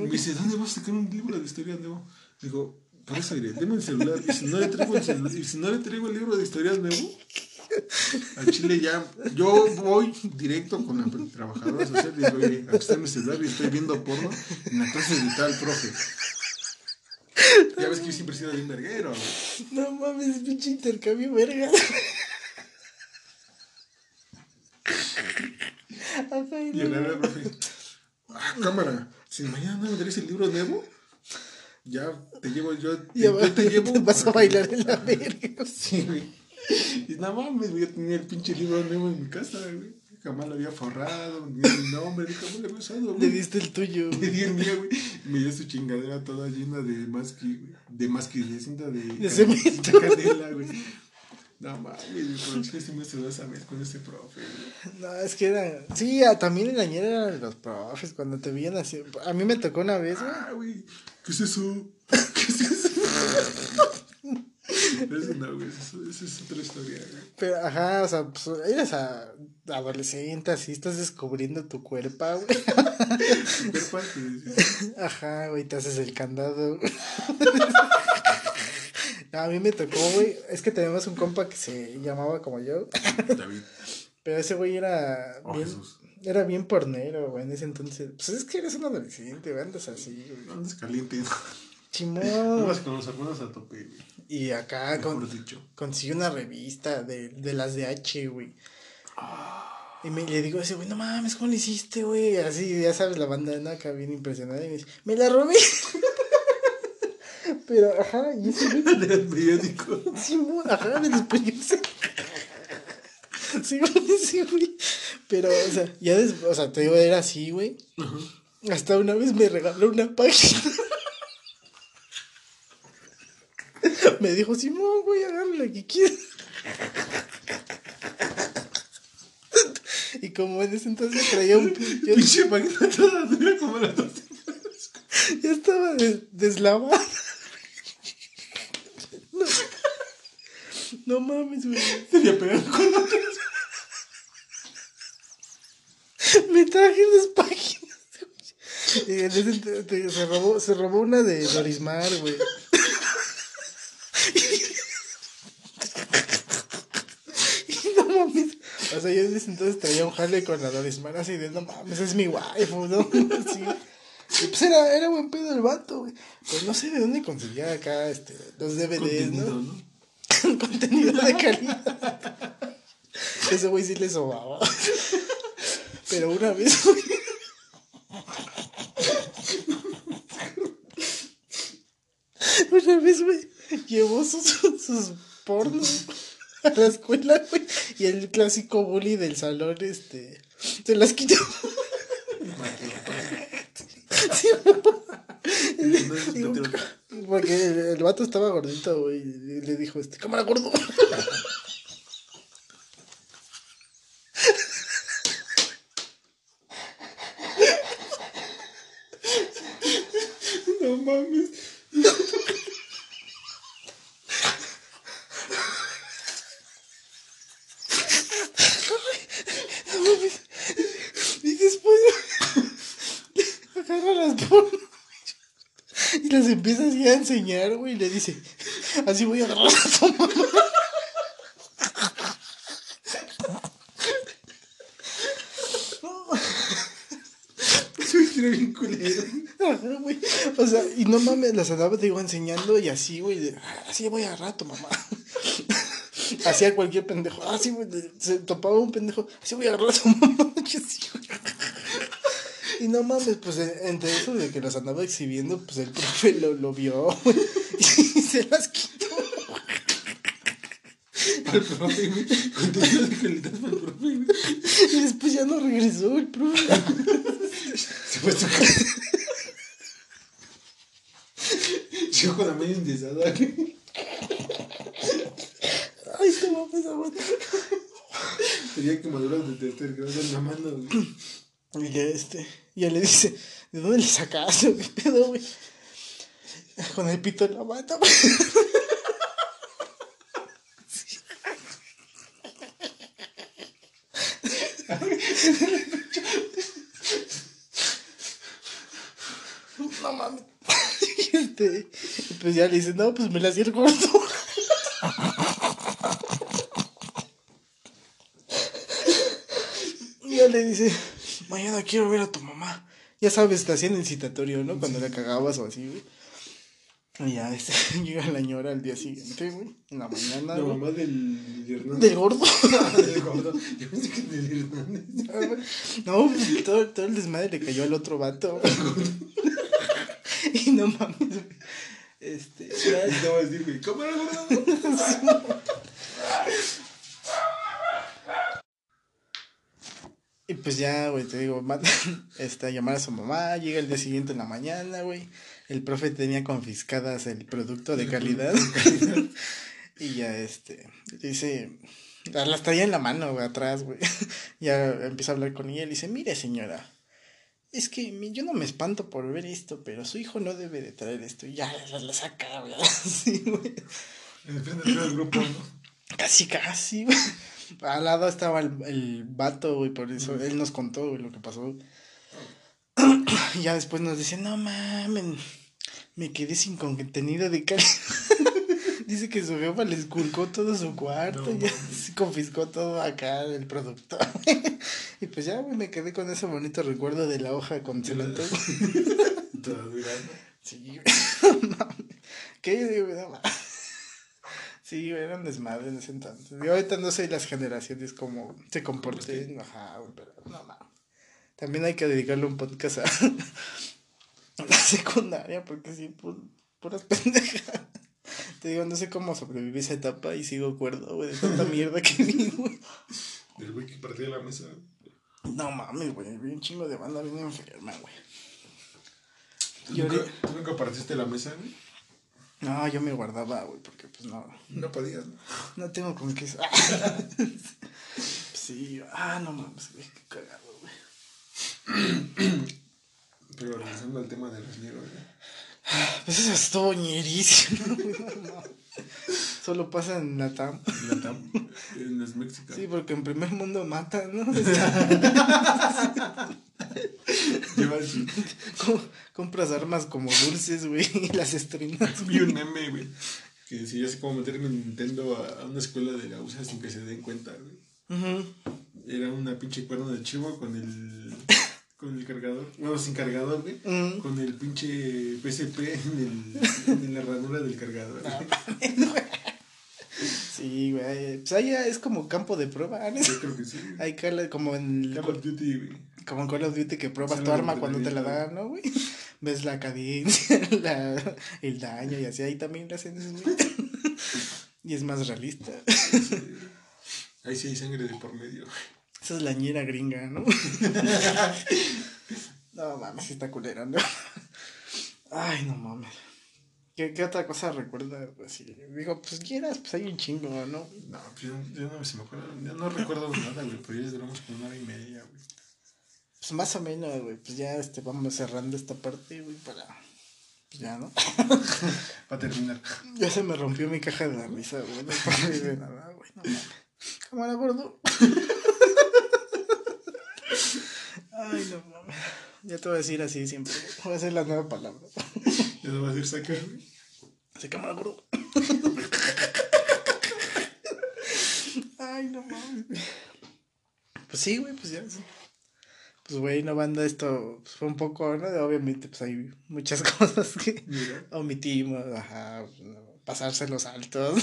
Me dice, ¿dónde vas a sacar un libro de historia nuevo? Digo, por eso diré, deme el celular. Y si no le traigo el celular, y si no le traigo el libro de historias nuevo, al Chile ya, yo voy directo con la trabajadora social y digo, oye, aquí está mi celular y estoy viendo porno en la clase de tal profe. Ya ves que yo siempre he sido bien verguero. No mames, pinche intercambio, verga. Y el luego- profe, ah, cámara, si mañana no me traes el libro nuevo, ya te llevo, yo, Ya yo te llevo. vas a bailar en la verga. Sí, güey. Y no mames, güey, yo tenía el pinche libro nuevo en mi casa, güey. Jamás lo había forrado, ni mi nombre, ni jamás lo había usado, Le güey. diste el tuyo. Le di el mío, güey. Me dio su chingadera toda llena de masqui, güey. De masqui, de cinta de... De cemento. de canela, güey. No mames, güey, por el chile sí me sudó esa vez con ese profe, güey. No, es que era. Sí, a- también en la ñera eran los profes cuando te veían así. A mí me tocó una vez, güey. Ah, güey, ¿qué es eso? ¿Qué es eso? Eso no, güey, eso, eso es otra historia, güey. Pero, ajá, o sea, pues eres a- adolescente, así estás descubriendo tu cuerpo, güey. Parte, sí. Ajá, güey, te haces el candado. No, a mí me tocó, güey. Es que tenemos un compa que se llamaba como yo. David. Pero ese güey era Oh, bien, Jesús. era bien pornero, güey, en ese entonces. Pues es que eres un adolescente, güey, andas así, güey. No andes caliente. Simón. con los hermanos a tope, güey. Y acá con, consiguió una revista de, de las de H, güey. Y me, le digo ese güey, no mames, ¿cómo lo hiciste, güey? Así, ya sabes, la bandana acá bien impresionada. Y me dice, me la robé. Pero, ajá, y ese güey. Del periódico. Sí, ajá, de los periódicos. Sí, sí, güey. Pero, o sea, ya después, o sea, te digo, era así, güey. Hasta una vez me regaló una página. me dijo, Simón, güey, agarra la que quieras. y como en ese entonces traía un... Yo, Pinche página toda dura como la dos. ya estaba deslavada. No mames, güey. Sería pegar con otras. Me traje las páginas. Y se robó, se robó una de Dorismar, güey. y no mames. O sea, yo desde entonces traía un jale con la Dorismar así de no mames, es mi waifu, ¿no? Y pues era, era buen pedo el vato, güey. Pues no sé de dónde conseguía acá este, los DVDs, ¿no? contenido de calidad. Ese güey sí le sobaba. Pero una vez, Una vez, güey, llevó sus, sus pornos a la escuela, güey. Y el clásico bully del salón, este, se las quitó. Sí, porque el, vato estaba gordito, güey. Y le dijo, este, cámara gordo. No mames. Y después agarra las pornos y las empieza así a enseñar, güey, y le dice, así voy a agarrar a tu mamá. bien culero. güey. O sea, y no mames, las andaba, te digo, enseñando y así, güey, así voy a rato, mamá. Hacía cualquier pendejo. Así, güey, se topaba un pendejo, así voy a agarrar a tu mamá. Y no mames, pues entre eso de que las andaba exhibiendo, pues el profe lo, lo vio, y se las quitó. El profe, profe. Y después ya no regresó el profe. Se fue a su casa. Yo con la media indesada, güey. Ay, te mames, aguanta. Tenía quemaduras de tercer grado en la mano, güey. Y ya este, ya le dice, ¿de dónde le sacaste? ¿Qué pedo, güey? Con el pito en la mata, güey. no mames. Y este, pues ya le dice, no, pues me la hacía el gordo. y ya le dice, mañana quiero ver a tu mamá. Ya sabes, te hacían el citatorio, ¿no? Cuando la cagabas o así, güey. Y ya, este, llega la ñora al día siguiente, güey. En la mañana. La mamá del Hernández. Del gordo. Del gordo. Yo pensé que del Hernández. no, pues todo, todo el desmadre le cayó al otro vato. y no mames, güey. Este. Ya... Y te voy a decir, güey, ¿cómo era gordo? Y pues ya, güey, te digo, está, llamar a su mamá, llega el día siguiente en la mañana, güey. El profe tenía confiscadas el producto de calidad. y ya, este, dice, las traía en la mano, güey, atrás, güey. ya empieza a hablar con ella y dice, mire, señora, es que yo no me espanto por ver esto, pero su hijo no debe de traer esto. Y ya la, saca, güey, así, güey. Depende del grupo, ¿no? Casi, casi, güey. Al lado estaba el, el vato, güey, por eso él nos contó, güey, lo que pasó. y ya después nos dice, no mames, me quedé sin contenido de calidad. Dice que su jefa le esculcó todo su cuarto, y ya se confiscó todo acá del productor. y pues ya, güey, me quedé con ese bonito recuerdo de la hoja con durando. Sí, ¿Qué? No, Sí, eran desmadre en ese entonces. Yo ahorita no sé las generaciones como se comporten. Ajá, pero no mames. También hay que dedicarle un podcast a, la secundaria porque sí, puras pendejas. Te digo, no sé cómo sobreviví esa etapa y sigo acuerdo, güey, de tanta mierda que vi, güey. Del güey que partía la mesa. No mames, güey, vi un chingo de banda bien enferma, güey. ¿Tú, nunca, ¿Tú nunca partiste la mesa, güey? No, yo me guardaba, güey, porque pues no. No podías, ¿no? No tengo con qué. sí, ah, no mames, güey, qué cagado, güey. Pero regresando al tema de los negros, güey. Pues eso estuvo ñerísimo, güey, Solo pasa en Latam. En Latam, en las México. Sí, porque en primer mundo matan, ¿no? compras armas como dulces, güey, y las estrenas. Vi un meme, güey, que decía así como meterme en Nintendo a, una escuela de la USA sin que se den cuenta, güey. Era una pinche cuerda de chivo con el con el cargador, bueno, sin cargador, güey, con el pinche PSP en, el, en la ranura del cargador. Sí, güey. Pues ahí es como campo de prueba, ¿no? Yo creo que sí. Ahí como en. Call of Duty, güey. Como en Call of Duty que pruebas tu arma cuando te la dan, ¿no, güey? Ves la cadencia, la, el daño y así. Ahí también le hacen eso, güey. y es más realista. Ahí sí hay sangre de por medio. Esa es la ñera gringa, ¿no? no mames, está culera, ¿no? Ay, no mames. ¿Qué, ¿Qué, otra cosa recuerda? Pues, digo, pues quieras, pues hay un chingo, ¿no? No, pues yo, yo no me acuerdo, yo no recuerdo nada, güey, pero ya duramos como una hora y media, güey. Pues más o menos, güey, pues ya este, vamos cerrando esta parte, güey, para... Pues ya, ¿no? para terminar. Ya se me rompió mi caja de la risa, güey, no güey, no mames. Cámara, gordo. Ay, no mames. Ya te voy a decir así siempre. Voy a hacer la nueva palabra. Ya te voy a decir sacar. Se cámara gordo. Ay, no mames. Pues sí, güey, pues ya. Pues, güey, no banda, esto pues, fue un poco, ¿no? Obviamente, pues hay muchas cosas que omitimos, ajá, pasarse los altos.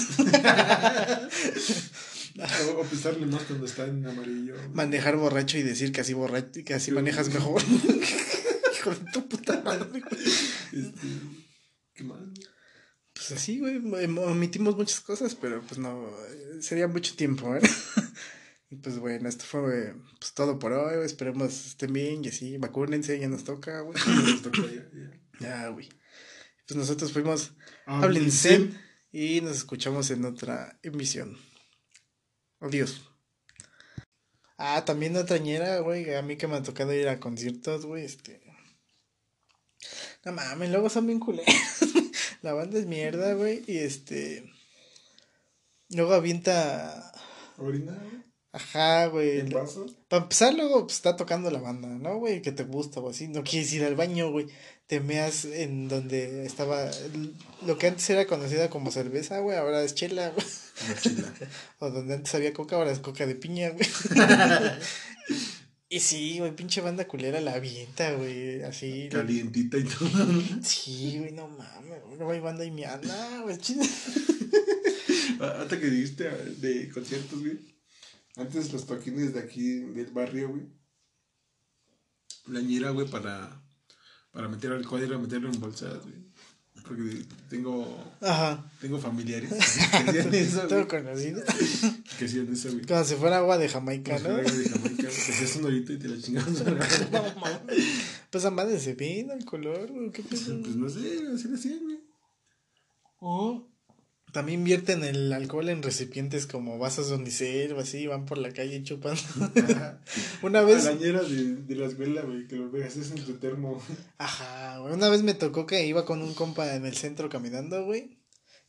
o, pisarle más cuando está en amarillo. Manejar borracho y decir que así borracho, que así manejas mejor. Hijo de tu puta madre. Este, ¿Qué más? Pues así, güey, omitimos muchas cosas, pero pues no, sería mucho tiempo, ¿eh? y pues bueno, esto fue pues, todo por hoy, esperemos estén bien y así, vacúnense, ya nos toca, güey. nos toca ya, ya. güey. Pues nosotros fuimos, háblense y nos escuchamos en otra emisión. Adiós. Ah, también otra ñera, güey, a mí que me ha tocado ir a conciertos, güey, este... No mames, luego son bien culeros. La banda es mierda, güey, y este... Luego avienta... ¿Orina, güey? Ajá, güey. Para empezar, luego pues, está tocando la banda, ¿no, güey? Que te gusta o así. No quieres ir al baño, güey. Te meas en donde estaba. Lo que antes era conocida como cerveza, güey. Ahora es chela, güey. o donde antes había coca, ahora es coca de piña, güey. y sí, güey, pinche banda culera la avienta, güey. Así. Calientita y todo. sí, güey, no mames. No hay banda y mi anda, güey. Hasta que dijiste de conciertos, güey antes los toquines de aquí del barrio, güey. La ñera, güey, para, para meter alcohol era meterlo en bolsas, güey. Porque tengo. Ajá. Tengo familiares que hacían eso. Todo conocido. Que hacían eso, güey. Como si fuera agua de Jamaica, ¿no? agua de Jamaica. Que hacías un horito y te la chingabas. no mames. Pues a madre se vino el color, güey. ¿Qué Pues no sé, así lo hacían, güey. Oh. También vierten el alcohol en recipientes como vasos de unicel o así, van por la calle chupando. una vez. La de, de la escuela, güey, que lo veas es en tu termo. Ajá, güey. Una vez me tocó que iba con un compa en el centro caminando, güey.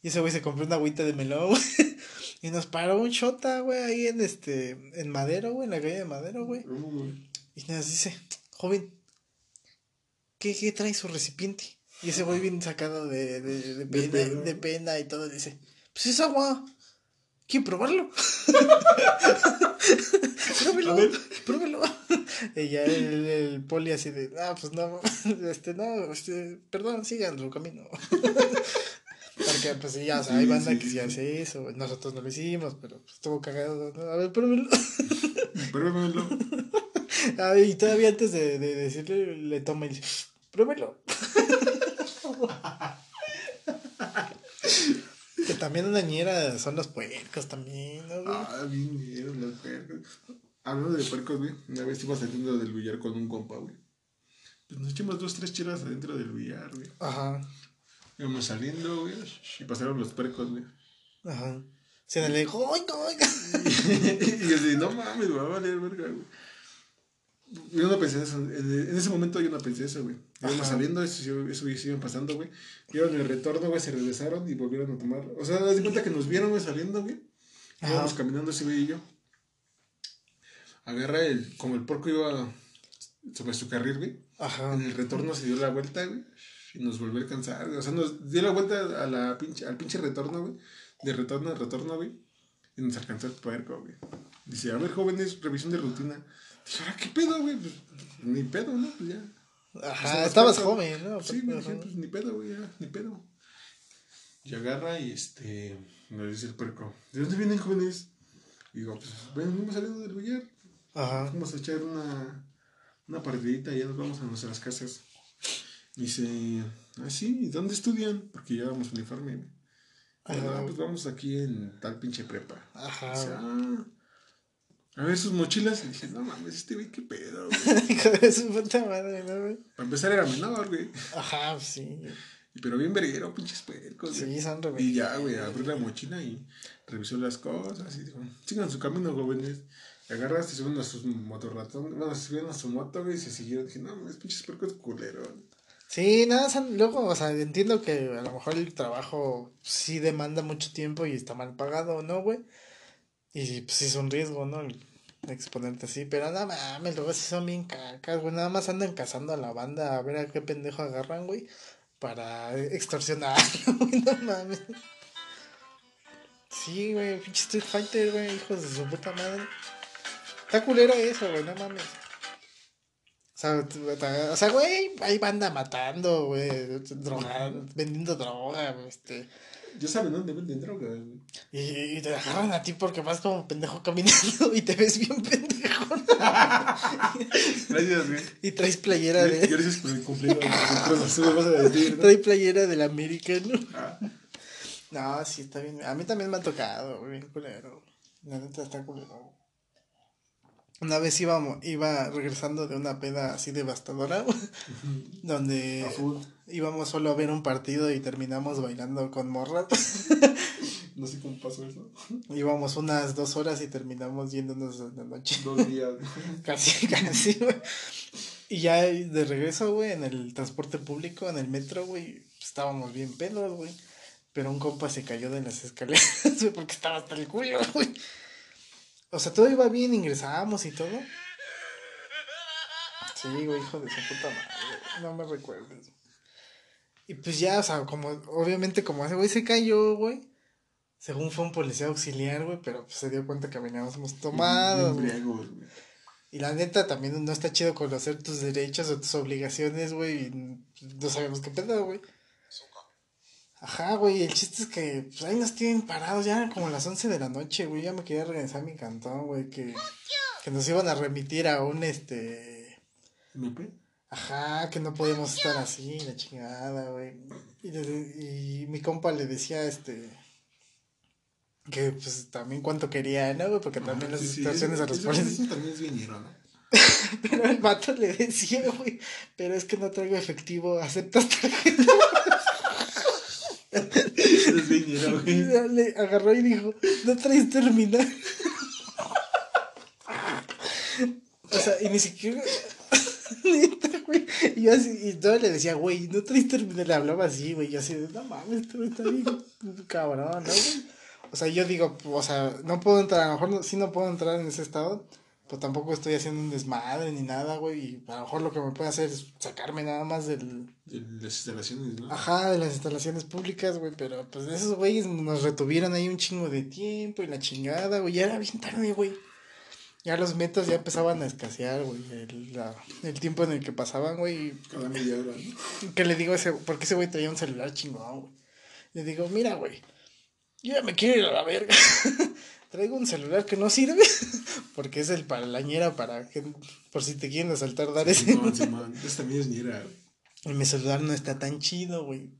Y ese güey se compró una agüita de melón, güey. Y nos paró un chota, güey, ahí en este. En Madero, güey, en la calle de Madero, güey. y nos dice, joven, ¿qué, qué trae su recipiente? Y ese güey bien sacado de, de, de, pena, de, pena, y todo dice, pues es agua. ¿quieren probarlo? pruébelo, pruébelo. Y ya el, el, poli así de, ah, pues no, este, no, este, perdón, sigan su camino. Porque, pues ya, o sea, hay banda que sí hace eso, nosotros no lo hicimos, pero pues, estuvo cagado. A ver, pruébelo. Pruébelo. Ah, y todavía antes de, de decirle, le toma y dice, pruébelo. que también una ñera son los puercos también, ¿no? Ah, bien, los puercos. Hablando de puercos, güey, una vez iba saliendo del billar con un compa, güey. Pues nos echamos dos, tres chelas adentro del billar, güey. Ajá. Íbamos saliendo, güey, y pasaron los puercos, güey. Ajá. Se le dijo, oiga, oiga. y yo así, no mames, va a valer verga, güey. Yo no pensé eso. En ese momento yo no pensé eso, güey. Íbamos saliendo, eso, eso, iban pasando, güey. Vieron el retorno, güey, se regresaron y volvieron a tomar. O sea, das cuenta que nos vieron, güey, saliendo, güey. Íbamos caminando ese güey y yo. Agarra el, como el porco iba sobre su carril, güey. Ajá. En el retorno se dio la vuelta, güey. Y nos volvió a alcanzar. O sea, nos dio la vuelta a la pinche, al pinche retorno, güey. De retorno a retorno, güey. Y nos alcanzó el puerco, güey. Dice, a ver, jóvenes, revisión de rutina. Dice, ahora, ¿qué pedo, güey? Pues, ni pedo, ¿no? Pues ya. Ajá, estabas joven, ¿no? Sí, me dije, pues ni pedo, güey, ya, ni pedo. Y agarra y este, me dice el puerco, ¿de dónde vienen jóvenes? Y digo, pues venimos saliendo del billar. Ajá. Vamos a echar una, una partidita y ya nos vamos a nuestras casas. Y dice, ah, sí, ¿y dónde estudian? Porque llevamos uniforme. Ah, pues vamos aquí en tal pinche prepa. Ajá. Dice, ah, a ver sus mochilas. Y dije, no mames, este güey, qué pedo, güey. Hijo de su puta madre, ¿no, güey? Para empezar era menor, güey. Ajá, sí. Pero bien verguero, pinches puercos. Sí, son Y ya, güey, abrió la mochila y revisó las cosas. Y dijo, sigan su camino, jóvenes. Y agarraste, subieron a sus motorratones. Bueno, se subieron a su moto, güey, y se siguieron. Dije, no mames, pinches puercos culeros. Sí, nada, luego, o sea, entiendo que a lo mejor el trabajo sí demanda mucho tiempo y está mal pagado, ¿no, güey? Y pues es un riesgo, ¿no? exponente así, pero nada mames, luego sí son bien cacas, güey. Nada más andan cazando a la banda a ver a qué pendejo agarran, güey. Para extorsionar, güey, no mames. Sí, güey, pinche Street Fighter, güey, hijos de su puta madre. Está culero eso, güey, no mames. O sea, güey, hay banda matando, güey, drogando, vendiendo droga, este yo saben dónde venden droga, Y, te agarran a ti porque vas como pendejo caminando y te ves bien pendejo. Gracias, güey. Y traes playera de. Gracias por el cumplido. vas a decir, Trae playera del americano. Ah. No, sí, está bien. A mí también me ha tocado, bien culero. La neta está culero. Una vez íbamos, iba regresando de una peda así devastadora, donde íbamos solo a ver un partido y terminamos bailando con morras. no sé cómo pasó eso. Íbamos unas dos horas y terminamos yéndonos en la noche. Dos días. casi, casi, güey. Y ya de regreso, güey, en el transporte público, en el metro, güey, estábamos bien pelos, güey. Pero un compa se cayó de las escaleras, güey, porque estaba hasta el culo, güey. O sea, todo iba bien, ingresábamos y todo. Sí, güey, hijo de su puta madre. No me recuerdes. Y pues ya, o sea, como, obviamente, como ese güey se cayó, güey. Según fue un policía auxiliar, güey, pero pues se dio cuenta que veníamos tomados. Y la neta también no está chido conocer tus derechos o tus obligaciones, güey. Y no sabemos qué pedo, güey. Ajá, güey, el chiste es que pues, ahí nos tienen parados ya como a las 11 de la noche, güey. Ya me quería regresar a mi cantón, güey, que, que nos iban a remitir a un este. ¿MP? Ajá, que no podíamos estar así, la chingada, güey. Y, y mi compa le decía, este. Que pues también cuánto quería, ¿no, güey? Porque también las situaciones a los. Eso también es ¿no? pero el vato le decía, güey, pero es que no traigo efectivo, ¿aceptas tarjeta? Le agarró y dijo, no traes terminal. o sea, y ni siquiera. Y yo así, y todo le decía, güey, no traes terminal. Le hablaba así, güey. Y así, no mames, tú está bien cabrón, ¿no, O sea, yo digo, o sea, no puedo entrar, a lo mejor sí no puedo entrar en ese estado pues tampoco estoy haciendo un desmadre ni nada, güey. Y a lo mejor lo que me puede hacer es sacarme nada más del. De las instalaciones, ¿no? Ajá, de las instalaciones públicas, güey. Pero pues esos güeyes nos retuvieron ahí un chingo de tiempo y la chingada, güey. Ya era bien tarde, güey. Ya los metas ya empezaban a escasear, güey. El, el tiempo en el que pasaban, güey. Cada media hora, ¿no? Que le digo a ese, porque ese güey traía un celular chingón, güey. Le digo, mira, güey. Yo ya me quiero ir a la verga. traigo un celular que no sirve porque es el para la ñera para que por si te quieren asaltar dar ese. Sí, man. Esta también es ñera, Y mi celular no está tan chido, güey.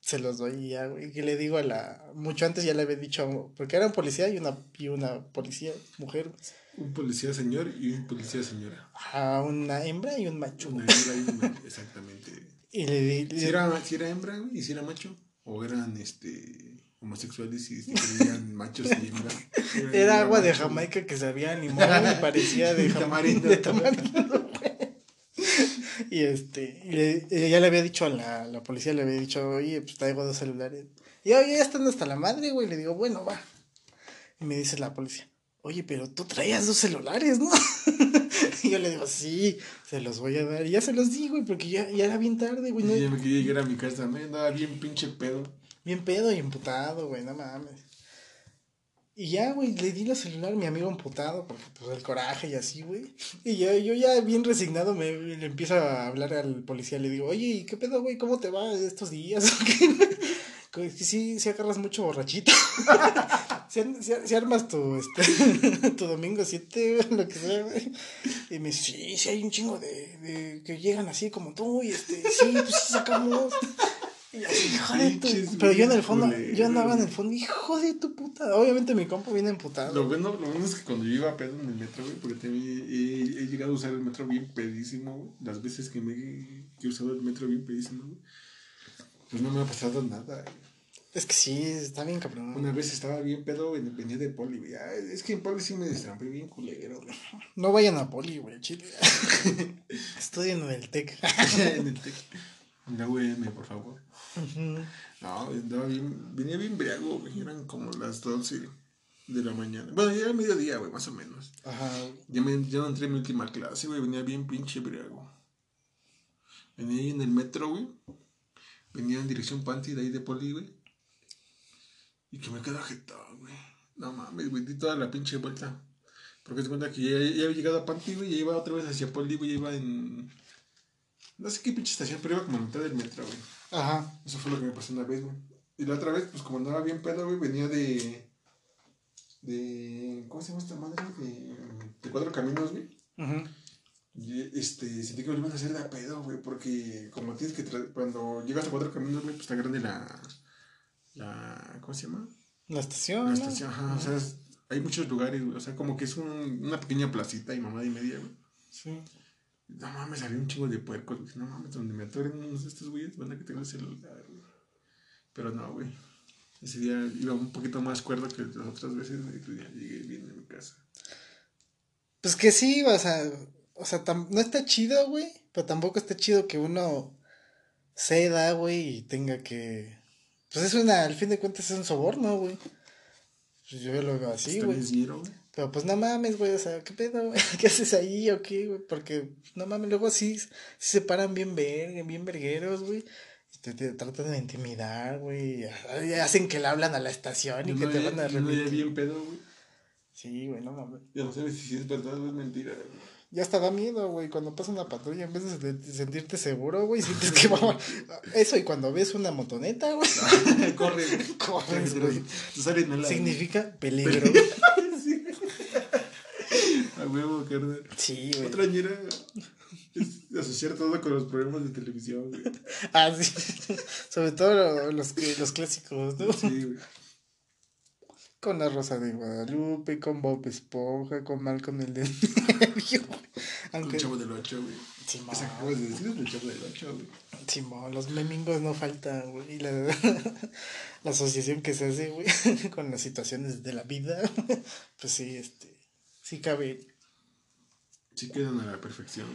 Se los doy ya, güey. Que le digo a la. Mucho antes ya le había dicho. Porque era un policía y una, y una policía mujer. Un policía señor y un policía señora. A una hembra y un macho. Una hembra y un macho, exactamente. Y le di. Si era, si era hembra, güey, y si era macho. O eran este homosexuales y se creían machos y hembras. Era, agua de Jamaica que sabía limón y parecía de tamarindo. De tamarindo y este, y ya le había dicho a la, la policía, le había dicho, oye, pues traigo dos celulares. Y oye, ya están hasta la madre, güey. Le digo, bueno, va. Y me dice la policía, oye, pero tú traías dos celulares, ¿no? y yo le digo, sí, se los voy a dar. Y ya se los di, güey, porque ya, ya era bien tarde, güey. No... ya me quería llegar a mi casa, me andaba bien pinche pedo. Bien pedo y emputado, güey, no mames. Y ya, güey, le di la celular a mi amigo emputado, porque pues el coraje y así, güey. Y yo, yo ya bien resignado me le empiezo a hablar al policía, le digo, oye, ¿y qué pedo, güey? ¿Cómo te va estos días? sí, sí agarras mucho borrachito. si, armas tu, este, tu domingo 7, lo que sea, güey. Y me dice, sí, sí hay un chingo de, de que llegan así como tú, y este, sí, pues sí sacamos. Pero yo en el fondo, yo andaba en el fondo, hijo de tu puta. Obviamente mi compa viene emputado. Lo bueno, lo bueno es que cuando yo iba a pedo en el metro, güey, porque he, he, llegado a usar el metro bien pedísimo, güey. Las veces que me he usado el metro bien pedísimo, güey. Pues no me ha pasado nada, Es que sí, está bien cabrón. Una vez estaba bien pedo, venía de poli, güey. Es que en poli sí me destrampé bien culero, güey. No vayan a poli, güey, chile. Estudien en el TEC. en el TEC. La UM, por favor. No, andaba bien, venía bien briago, güey. Eran como las 12 de la mañana. Bueno, ya era mediodía, güey, más o menos. Ajá. Ya, me, ya entré en mi última clase, güey. Venía bien pinche briago. Venía ahí en el metro, güey. Venía en dirección Panty de ahí de Poli, güey. Y que me quedó ajetado, güey. No mames, güey, di toda la pinche vuelta. Porque se cuenta que ya, ya, había llegado a Panty, güey, y iba otra vez hacia Poli, güey, iba en no sé qué pinche estación, pero iba como a mitad del metro, güey. Ajá. Eso fue lo que me pasó una vez, güey. Y la otra vez, pues como andaba bien pedo, güey, venía de. de. ¿Cómo se llama esta madre? De, de cuatro caminos, güey. Ajá. Y este, sentí que volvimos a hacer de pedo, güey, porque como tienes que. Cuando llegas a cuatro caminos, güey, pues está grande la. la ¿Cómo se llama? La estación. La estación, ajá. O sea, hay muchos lugares, güey. O sea, como que es un, una pequeña placita y mamá y media, güey. Sí. No mames, había un chingo de puercos, No mames, donde me atoren unos de estos güeyes, van a que tengo el celular, güey. Pero no, güey. Ese día iba un poquito más cuerdo que las otras veces, güey. Ya llegué bien a mi casa. Pues que sí, o sea, o sea, no está chido, güey. Pero tampoco está chido que uno ceda, güey, y tenga que. Pues es una, al fin de cuentas es un soborno, güey. Pues yo lo veo así, güey. Pero pues no mames, güey, o sea, ¿qué pedo, güey? ¿Qué haces ahí o qué, güey? Porque, no mames, luego sí, se paran bien verga, bien vergueros, güey. Y te, tratan de intimidar, güey. Hacen que le hablan a la estación y que te van a remitir. bien pedo, güey. Sí, güey, no mames. Ya no sabes si es verdad o es mentira, güey. Ya hasta da miedo, güey. Cuando pasa una patrulla, en vez de sentirte seguro, güey, sientes que va. Eso, y cuando ves una motoneta, güey. Corre, Corre, güey. Significa peligro. Huevo, carnal. Sí, güey. Otra ñera es asociar todo con los programas de televisión, güey. Ah, sí. Sobre todo los, los clásicos, ¿no? Sí, güey. Con la Rosa de Guadalupe, con Bob Esponja, con Malcolm el de medio, Aunque... El Chavo del Ocho, güey. Sí, Esa acabas de decir el Chavo del Ocho, güey. Sí, los memingos no faltan, güey. La, la asociación que se hace, güey, con las situaciones de la vida, pues sí, este, sí cabe Sí quedan a la perfección.